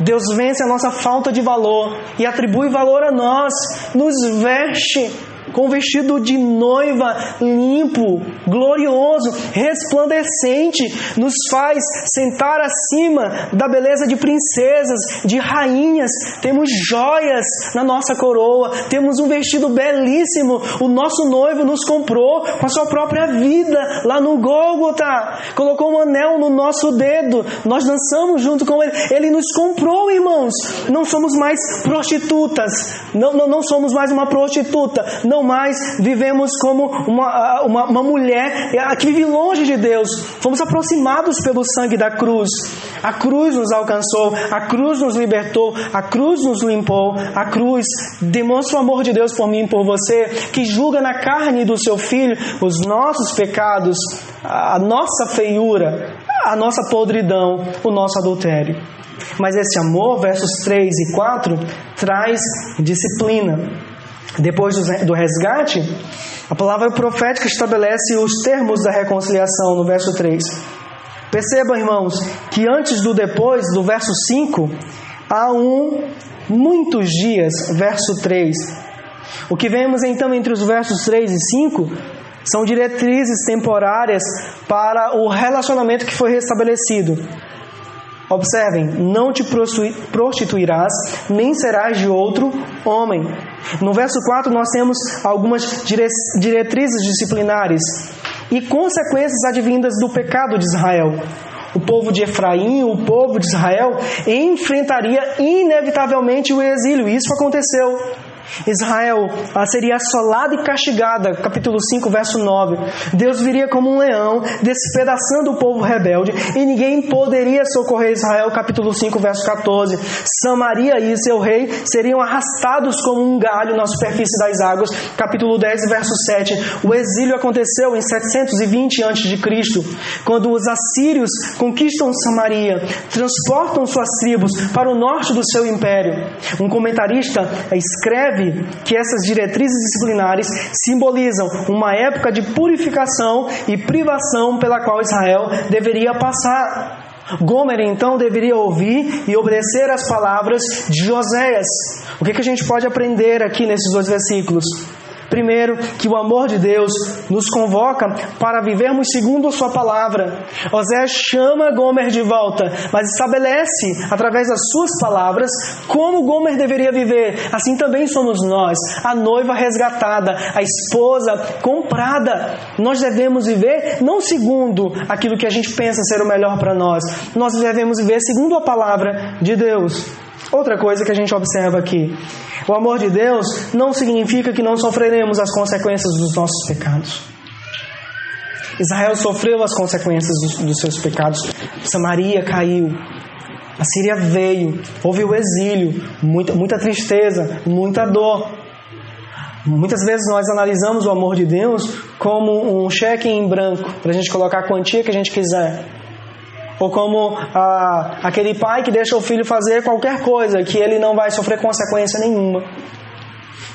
Deus vence a nossa falta de valor e atribui valor a nós, nos veste com vestido de noiva limpo, glorioso, resplandecente, nos faz sentar acima da beleza de princesas, de rainhas. Temos joias na nossa coroa, temos um vestido belíssimo. O nosso noivo nos comprou com a sua própria vida lá no Gólgota. Colocou um anel no nosso dedo. Nós dançamos junto com ele. Ele nos comprou, irmãos. Não somos mais prostitutas. Não, não, não somos mais uma prostituta. Não não mais vivemos como uma, uma, uma mulher que vive longe de Deus. Fomos aproximados pelo sangue da cruz. A cruz nos alcançou, a cruz nos libertou, a cruz nos limpou, a cruz demonstra o amor de Deus por mim e por você, que julga na carne do seu filho os nossos pecados, a nossa feiura, a nossa podridão, o nosso adultério. Mas esse amor, versos 3 e 4, traz disciplina. Depois do resgate, a palavra profética estabelece os termos da reconciliação no verso 3. Percebam, irmãos, que antes do depois, do verso 5, há um muitos dias, verso 3. O que vemos então entre os versos 3 e 5 são diretrizes temporárias para o relacionamento que foi restabelecido. Observem: não te prostituirás, nem serás de outro homem. No verso 4, nós temos algumas diretrizes disciplinares e consequências advindas do pecado de Israel. O povo de Efraim, o povo de Israel, enfrentaria inevitavelmente o exílio. Isso aconteceu. Israel seria assolada e castigada, capítulo 5, verso 9. Deus viria como um leão, despedaçando o povo rebelde, e ninguém poderia socorrer Israel, capítulo 5, verso 14. Samaria e seu rei seriam arrastados como um galho na superfície das águas, capítulo 10, verso 7. O exílio aconteceu em 720 a.C., quando os assírios conquistam Samaria, transportam suas tribos para o norte do seu império. Um comentarista escreve percebe que essas diretrizes disciplinares simbolizam uma época de purificação e privação pela qual Israel deveria passar. Gomer então deveria ouvir e obedecer às palavras de Joséias. O que, que a gente pode aprender aqui nesses dois versículos? Primeiro, que o amor de Deus nos convoca para vivermos segundo a Sua palavra. Osé chama Gomer de volta, mas estabelece, através das suas palavras, como Gomer deveria viver. Assim também somos nós, a noiva resgatada, a esposa comprada. Nós devemos viver não segundo aquilo que a gente pensa ser o melhor para nós, nós devemos viver segundo a palavra de Deus. Outra coisa que a gente observa aqui: o amor de Deus não significa que não sofreremos as consequências dos nossos pecados. Israel sofreu as consequências dos, dos seus pecados. Samaria caiu. A Síria veio. Houve o exílio. Muita, muita tristeza, muita dor. Muitas vezes nós analisamos o amor de Deus como um cheque em branco para a gente colocar a quantia que a gente quiser. Ou como ah, aquele pai que deixa o filho fazer qualquer coisa que ele não vai sofrer consequência nenhuma.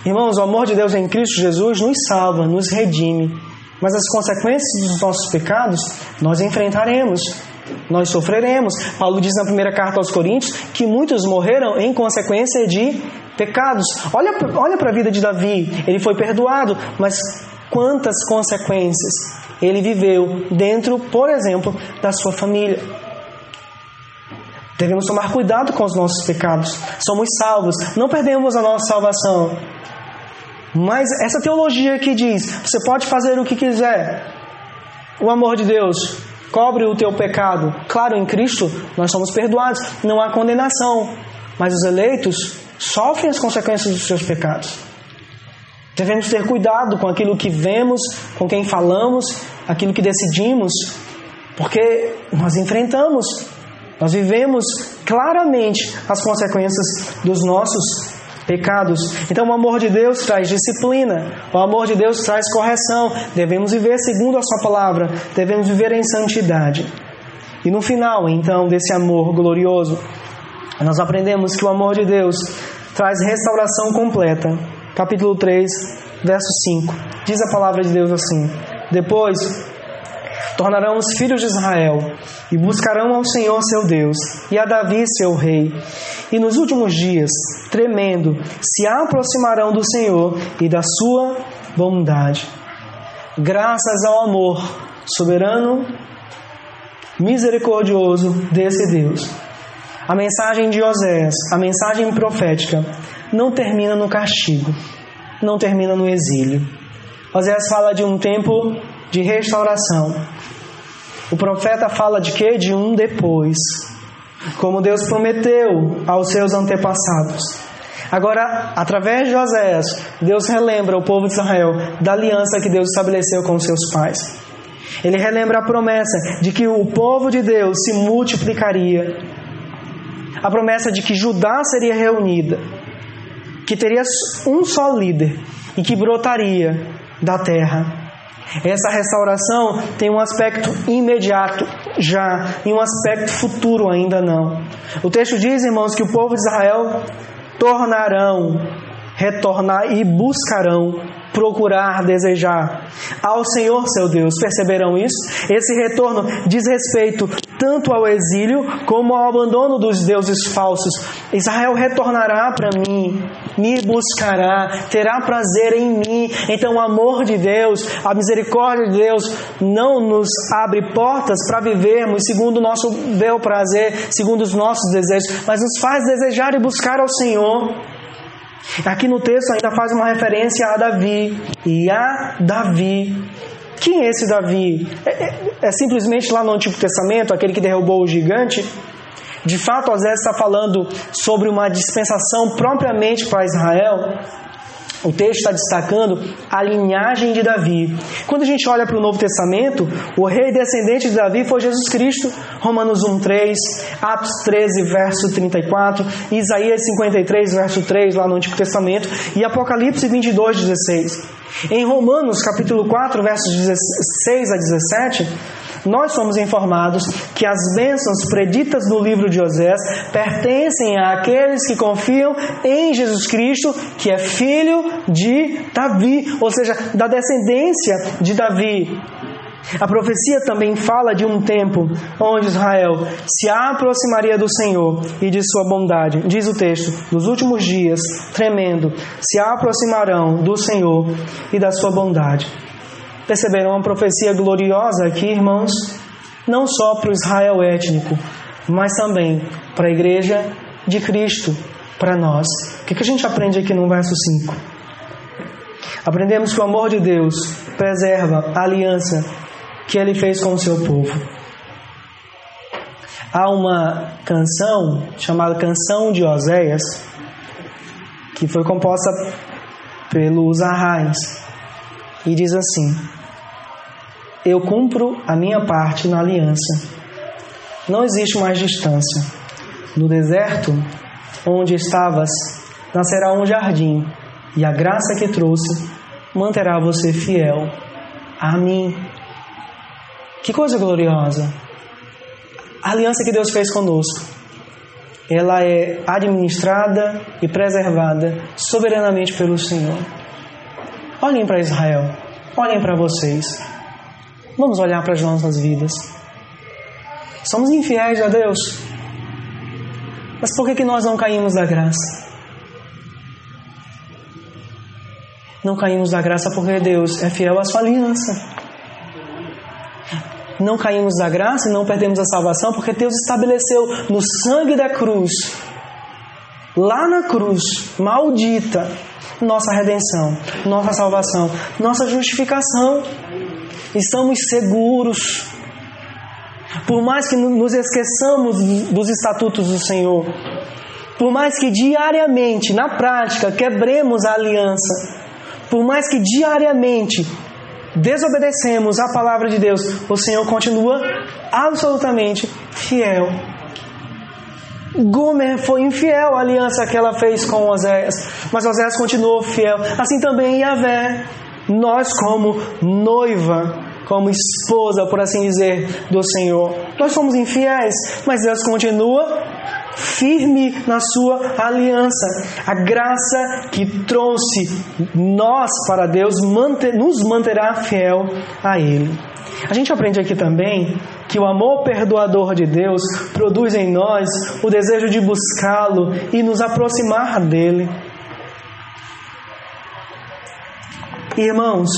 Irmãos, o amor de Deus em Cristo Jesus nos salva, nos redime. Mas as consequências dos nossos pecados nós enfrentaremos, nós sofreremos. Paulo diz na primeira carta aos Coríntios que muitos morreram em consequência de pecados. Olha, olha para a vida de Davi, ele foi perdoado, mas quantas consequências ele viveu dentro, por exemplo, da sua família. Devemos tomar cuidado com os nossos pecados. Somos salvos, não perdemos a nossa salvação. Mas essa teologia que diz: você pode fazer o que quiser, o amor de Deus cobre o teu pecado. Claro, em Cristo nós somos perdoados, não há condenação, mas os eleitos sofrem as consequências dos seus pecados. Devemos ter cuidado com aquilo que vemos, com quem falamos, aquilo que decidimos, porque nós enfrentamos, nós vivemos claramente as consequências dos nossos pecados. Então, o amor de Deus traz disciplina, o amor de Deus traz correção. Devemos viver segundo a Sua palavra, devemos viver em santidade. E no final, então, desse amor glorioso, nós aprendemos que o amor de Deus traz restauração completa capítulo 3, verso 5. Diz a palavra de Deus assim: Depois tornarão os filhos de Israel e buscarão ao Senhor seu Deus e a Davi seu rei. E nos últimos dias, tremendo, se aproximarão do Senhor e da sua bondade. Graças ao amor soberano, misericordioso desse Deus. A mensagem de Oséias, a mensagem profética, não termina no castigo, não termina no exílio. Oséias fala de um tempo de restauração. O profeta fala de quê? De um depois. Como Deus prometeu aos seus antepassados. Agora, através de Oséias, Deus relembra o povo de Israel da aliança que Deus estabeleceu com seus pais. Ele relembra a promessa de que o povo de Deus se multiplicaria. A promessa de que Judá seria reunida que teria um só líder e que brotaria da terra. Essa restauração tem um aspecto imediato já e um aspecto futuro ainda não. O texto diz, irmãos, que o povo de Israel tornarão, retornar e buscarão procurar, desejar ao Senhor seu Deus. Perceberam isso? Esse retorno diz respeito tanto ao exílio como ao abandono dos deuses falsos. Israel retornará para mim, me buscará, terá prazer em mim. Então, o amor de Deus, a misericórdia de Deus não nos abre portas para vivermos segundo o nosso bel prazer, segundo os nossos desejos, mas nos faz desejar e buscar ao Senhor. Aqui no texto ainda faz uma referência a Davi. E a Davi. Quem é esse Davi? É, é, é simplesmente lá no Antigo Testamento, aquele que derrubou o gigante? De fato, Osés está falando sobre uma dispensação propriamente para Israel, o texto está destacando a linhagem de Davi. Quando a gente olha para o Novo Testamento, o rei descendente de Davi foi Jesus Cristo. Romanos 1:3, Atos 13, verso 34, Isaías 53, verso 3, lá no Antigo Testamento, e Apocalipse 22, 16. Em Romanos capítulo 4, versos 16 a 17, nós somos informados que as bênçãos preditas no livro de Osés pertencem àqueles que confiam em Jesus Cristo, que é filho de Davi, ou seja, da descendência de Davi. A profecia também fala de um tempo onde Israel se aproximaria do Senhor e de sua bondade. Diz o texto: nos últimos dias, tremendo, se aproximarão do Senhor e da sua bondade. Perceberam uma profecia gloriosa aqui, irmãos? Não só para o Israel étnico, mas também para a igreja de Cristo, para nós. O que a gente aprende aqui no verso 5? Aprendemos que o amor de Deus preserva a aliança que ele fez com o seu povo. Há uma canção chamada Canção de Oséias, que foi composta pelos Arrais, e diz assim: Eu cumpro a minha parte na aliança. Não existe mais distância. No deserto onde estavas, nascerá um jardim, e a graça que trouxe manterá você fiel a mim. Que coisa gloriosa! A aliança que Deus fez conosco, ela é administrada e preservada soberanamente pelo Senhor. Olhem para Israel, olhem para vocês. Vamos olhar para as nossas vidas. Somos infiéis a Deus. Mas por que, que nós não caímos da graça? Não caímos da graça porque Deus é fiel à sua aliança não caímos da graça e não perdemos a salvação, porque Deus estabeleceu no sangue da cruz, lá na cruz, maldita, nossa redenção, nossa salvação, nossa justificação. Estamos seguros. Por mais que nos esqueçamos dos estatutos do Senhor, por mais que diariamente, na prática, quebremos a aliança, por mais que diariamente desobedecemos a palavra de Deus, o Senhor continua absolutamente fiel. Gomer foi infiel à aliança que ela fez com Oséias, mas Oséias continuou fiel. Assim também Yahvé, nós como noiva, como esposa, por assim dizer, do Senhor. Nós somos infiéis, mas Deus continua firme na sua aliança. A graça que trouxe nós para Deus nos manterá fiel a Ele. A gente aprende aqui também que o amor perdoador de Deus produz em nós o desejo de buscá-lo e nos aproximar dele. Irmãos,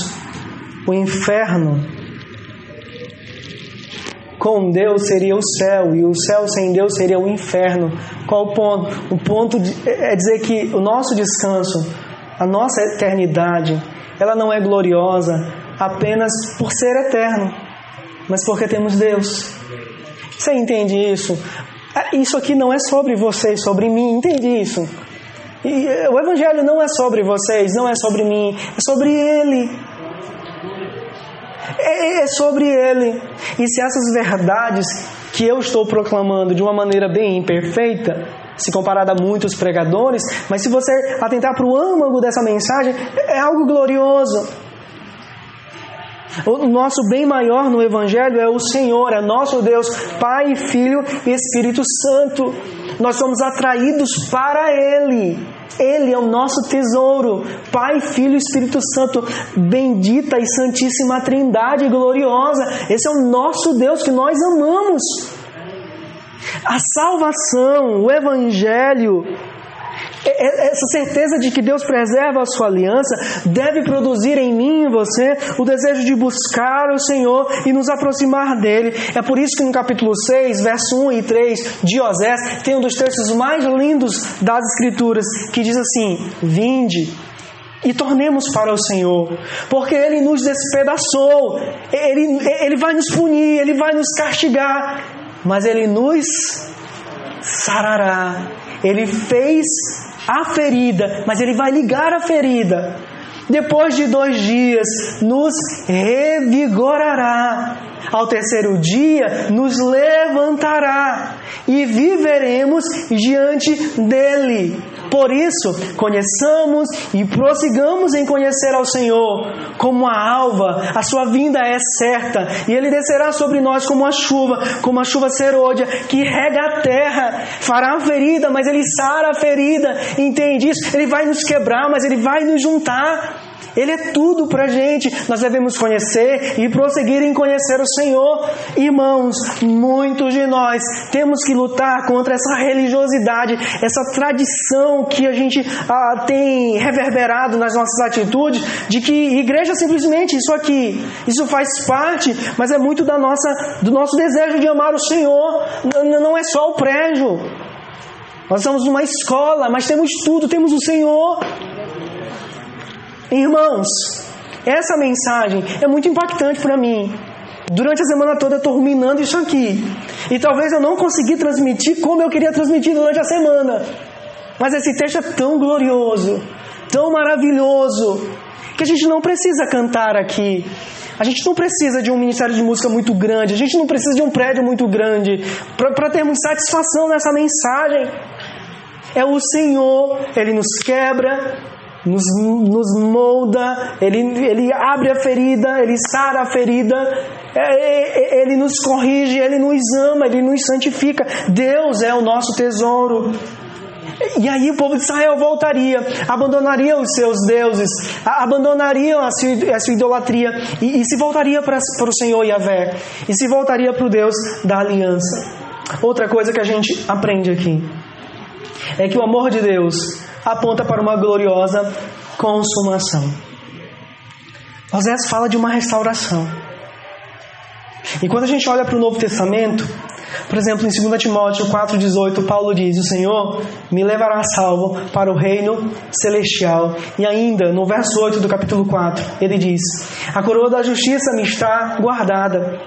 o inferno com Deus seria o céu e o céu sem Deus seria o inferno. Qual o ponto? O ponto é dizer que o nosso descanso, a nossa eternidade, ela não é gloriosa apenas por ser eterno, mas porque temos Deus. Você entende isso? É, isso aqui não é sobre vocês, sobre mim, entende isso? O Evangelho não é sobre vocês, não é sobre mim, é sobre Ele. É, é sobre Ele. E se essas verdades que eu estou proclamando de uma maneira bem imperfeita, se comparada a muitos pregadores, mas se você atentar para o âmago dessa mensagem, é algo glorioso. O nosso bem maior no Evangelho é o Senhor, é nosso Deus, Pai, Filho e Espírito Santo. Nós somos atraídos para Ele. Ele é o nosso tesouro, Pai, Filho e Espírito Santo, bendita e santíssima Trindade gloriosa. Esse é o nosso Deus que nós amamos. A salvação, o Evangelho, essa certeza de que Deus preserva a sua aliança deve produzir em mim e você o desejo de buscar o Senhor e nos aproximar dele. É por isso que no capítulo 6, verso 1 e 3 de Osés, tem um dos textos mais lindos das Escrituras que diz assim: Vinde, e tornemos para o Senhor, porque Ele nos despedaçou, Ele, Ele vai nos punir, Ele vai nos castigar, mas Ele nos sarará. Ele fez a ferida, mas ele vai ligar a ferida. Depois de dois dias, nos revigorará. Ao terceiro dia, nos levantará e viveremos diante dele. Por isso, conheçamos e prossigamos em conhecer ao Senhor como a alva, a sua vinda é certa, e ele descerá sobre nós como a chuva, como a chuva serôdia, que rega a terra, fará a ferida, mas ele sara a ferida, entende isso? Ele vai nos quebrar, mas ele vai nos juntar. Ele é tudo para gente. Nós devemos conhecer e prosseguir em conhecer o Senhor. Irmãos, muitos de nós temos que lutar contra essa religiosidade, essa tradição que a gente ah, tem reverberado nas nossas atitudes, de que igreja simplesmente isso aqui, isso faz parte, mas é muito da nossa, do nosso desejo de amar o Senhor. Não é só o prédio. Nós estamos numa escola, mas temos tudo, temos o Senhor. Irmãos, essa mensagem é muito impactante para mim. Durante a semana toda eu estou ruminando isso aqui. E talvez eu não consegui transmitir como eu queria transmitir durante a semana. Mas esse texto é tão glorioso, tão maravilhoso, que a gente não precisa cantar aqui. A gente não precisa de um ministério de música muito grande, a gente não precisa de um prédio muito grande para termos satisfação nessa mensagem. É o Senhor, Ele nos quebra, nos, nos molda, ele, ele abre a ferida, ele sara a ferida, é, é, é, ele nos corrige, ele nos ama, ele nos santifica. Deus é o nosso tesouro. E aí o povo de Israel voltaria, abandonaria os seus deuses, abandonaria a sua, a sua idolatria e, e, se voltaria para, para o Senhor Yahvé, e se voltaria para o Deus da aliança. Outra coisa que a gente aprende aqui é que o amor de Deus aponta para uma gloriosa consumação. Osés fala de uma restauração. E quando a gente olha para o Novo Testamento, por exemplo, em 2 Timóteo 4,18, Paulo diz: O Senhor me levará salvo para o reino celestial. E ainda, no verso 8 do capítulo 4, ele diz: A coroa da justiça me está guardada,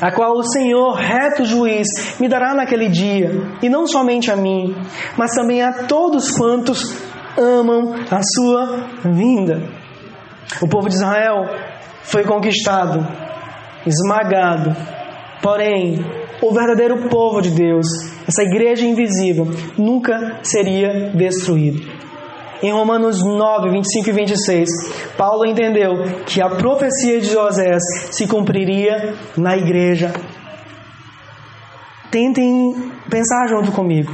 a qual o Senhor, reto juiz, me dará naquele dia, e não somente a mim, mas também a todos quantos amam a sua vinda. O povo de Israel foi conquistado, esmagado, porém, o verdadeiro povo de Deus, essa igreja invisível, nunca seria destruído. Em Romanos 9, 25 e 26, Paulo entendeu que a profecia de José se cumpriria na igreja. Tentem pensar junto comigo.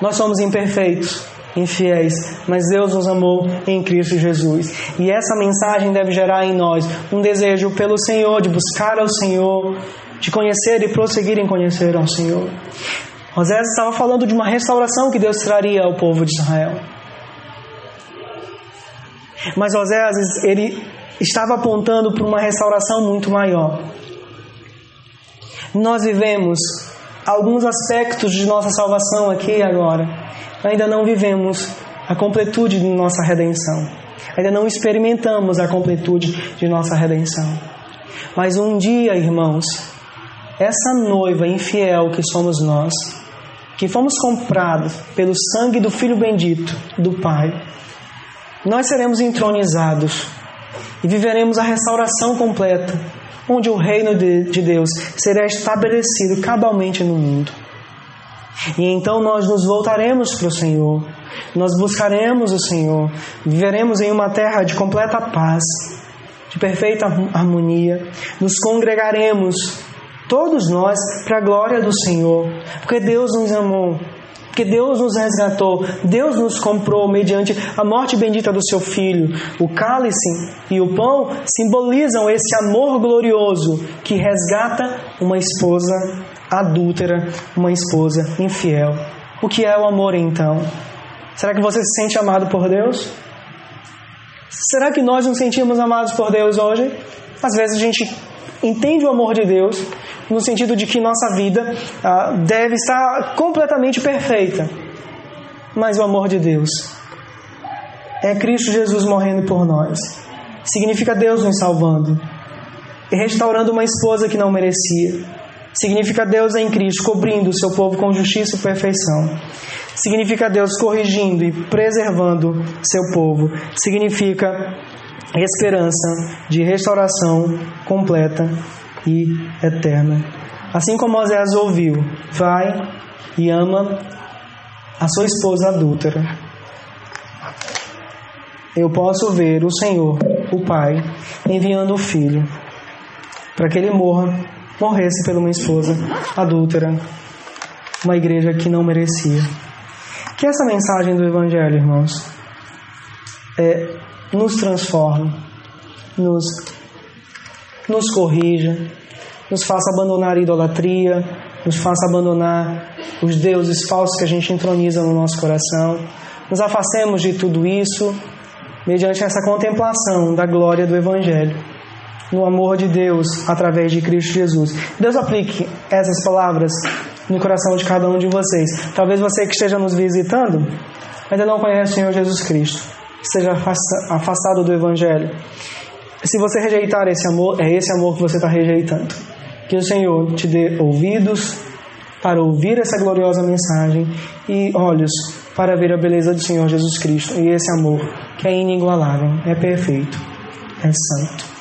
Nós somos imperfeitos, infiéis, mas Deus nos amou em Cristo Jesus. E essa mensagem deve gerar em nós um desejo pelo Senhor, de buscar ao Senhor, de conhecer e prosseguir em conhecer ao Senhor. Osés estava falando de uma restauração que Deus traria ao povo de Israel. Mas Osés, ele estava apontando para uma restauração muito maior. Nós vivemos alguns aspectos de nossa salvação aqui e agora. Ainda não vivemos a completude de nossa redenção. Ainda não experimentamos a completude de nossa redenção. Mas um dia, irmãos, essa noiva infiel que somos nós, que fomos comprados pelo sangue do Filho bendito do Pai, nós seremos entronizados e viveremos a restauração completa, onde o reino de Deus será estabelecido cabalmente no mundo. E então nós nos voltaremos para o Senhor, nós buscaremos o Senhor, viveremos em uma terra de completa paz, de perfeita harmonia, nos congregaremos todos nós, para a glória do Senhor, porque Deus nos amou, porque Deus nos resgatou, Deus nos comprou mediante a morte bendita do seu Filho. O cálice e o pão simbolizam esse amor glorioso que resgata uma esposa adúltera, uma esposa infiel. O que é o amor então? Será que você se sente amado por Deus? Será que nós nos sentimos amados por Deus hoje? Às vezes a gente entende o amor de Deus, no sentido de que nossa vida ah, deve estar completamente perfeita. Mas o amor de Deus é Cristo Jesus morrendo por nós. Significa Deus nos salvando e restaurando uma esposa que não merecia. Significa Deus em Cristo cobrindo o seu povo com justiça e perfeição. Significa Deus corrigindo e preservando seu povo. Significa esperança de restauração completa e eterna. Assim como Moisés ouviu, vai e ama a sua esposa adúltera. Eu posso ver o Senhor, o Pai, enviando o Filho para que ele morra, morresse pela uma esposa adúltera, uma igreja que não merecia. Que essa mensagem do Evangelho, irmãos, é, nos transforme, nos, nos corrija, nos faça abandonar a idolatria, nos faça abandonar os deuses falsos que a gente entroniza no nosso coração. Nos afastemos de tudo isso mediante essa contemplação da glória do Evangelho, no amor de Deus através de Cristo Jesus. Deus aplique essas palavras no coração de cada um de vocês. Talvez você que esteja nos visitando ainda não conhece o Senhor Jesus Cristo, esteja afastado do Evangelho. Se você rejeitar esse amor, é esse amor que você está rejeitando. Que o Senhor te dê ouvidos para ouvir essa gloriosa mensagem e olhos para ver a beleza do Senhor Jesus Cristo e esse amor que é inigualável, é perfeito, é santo.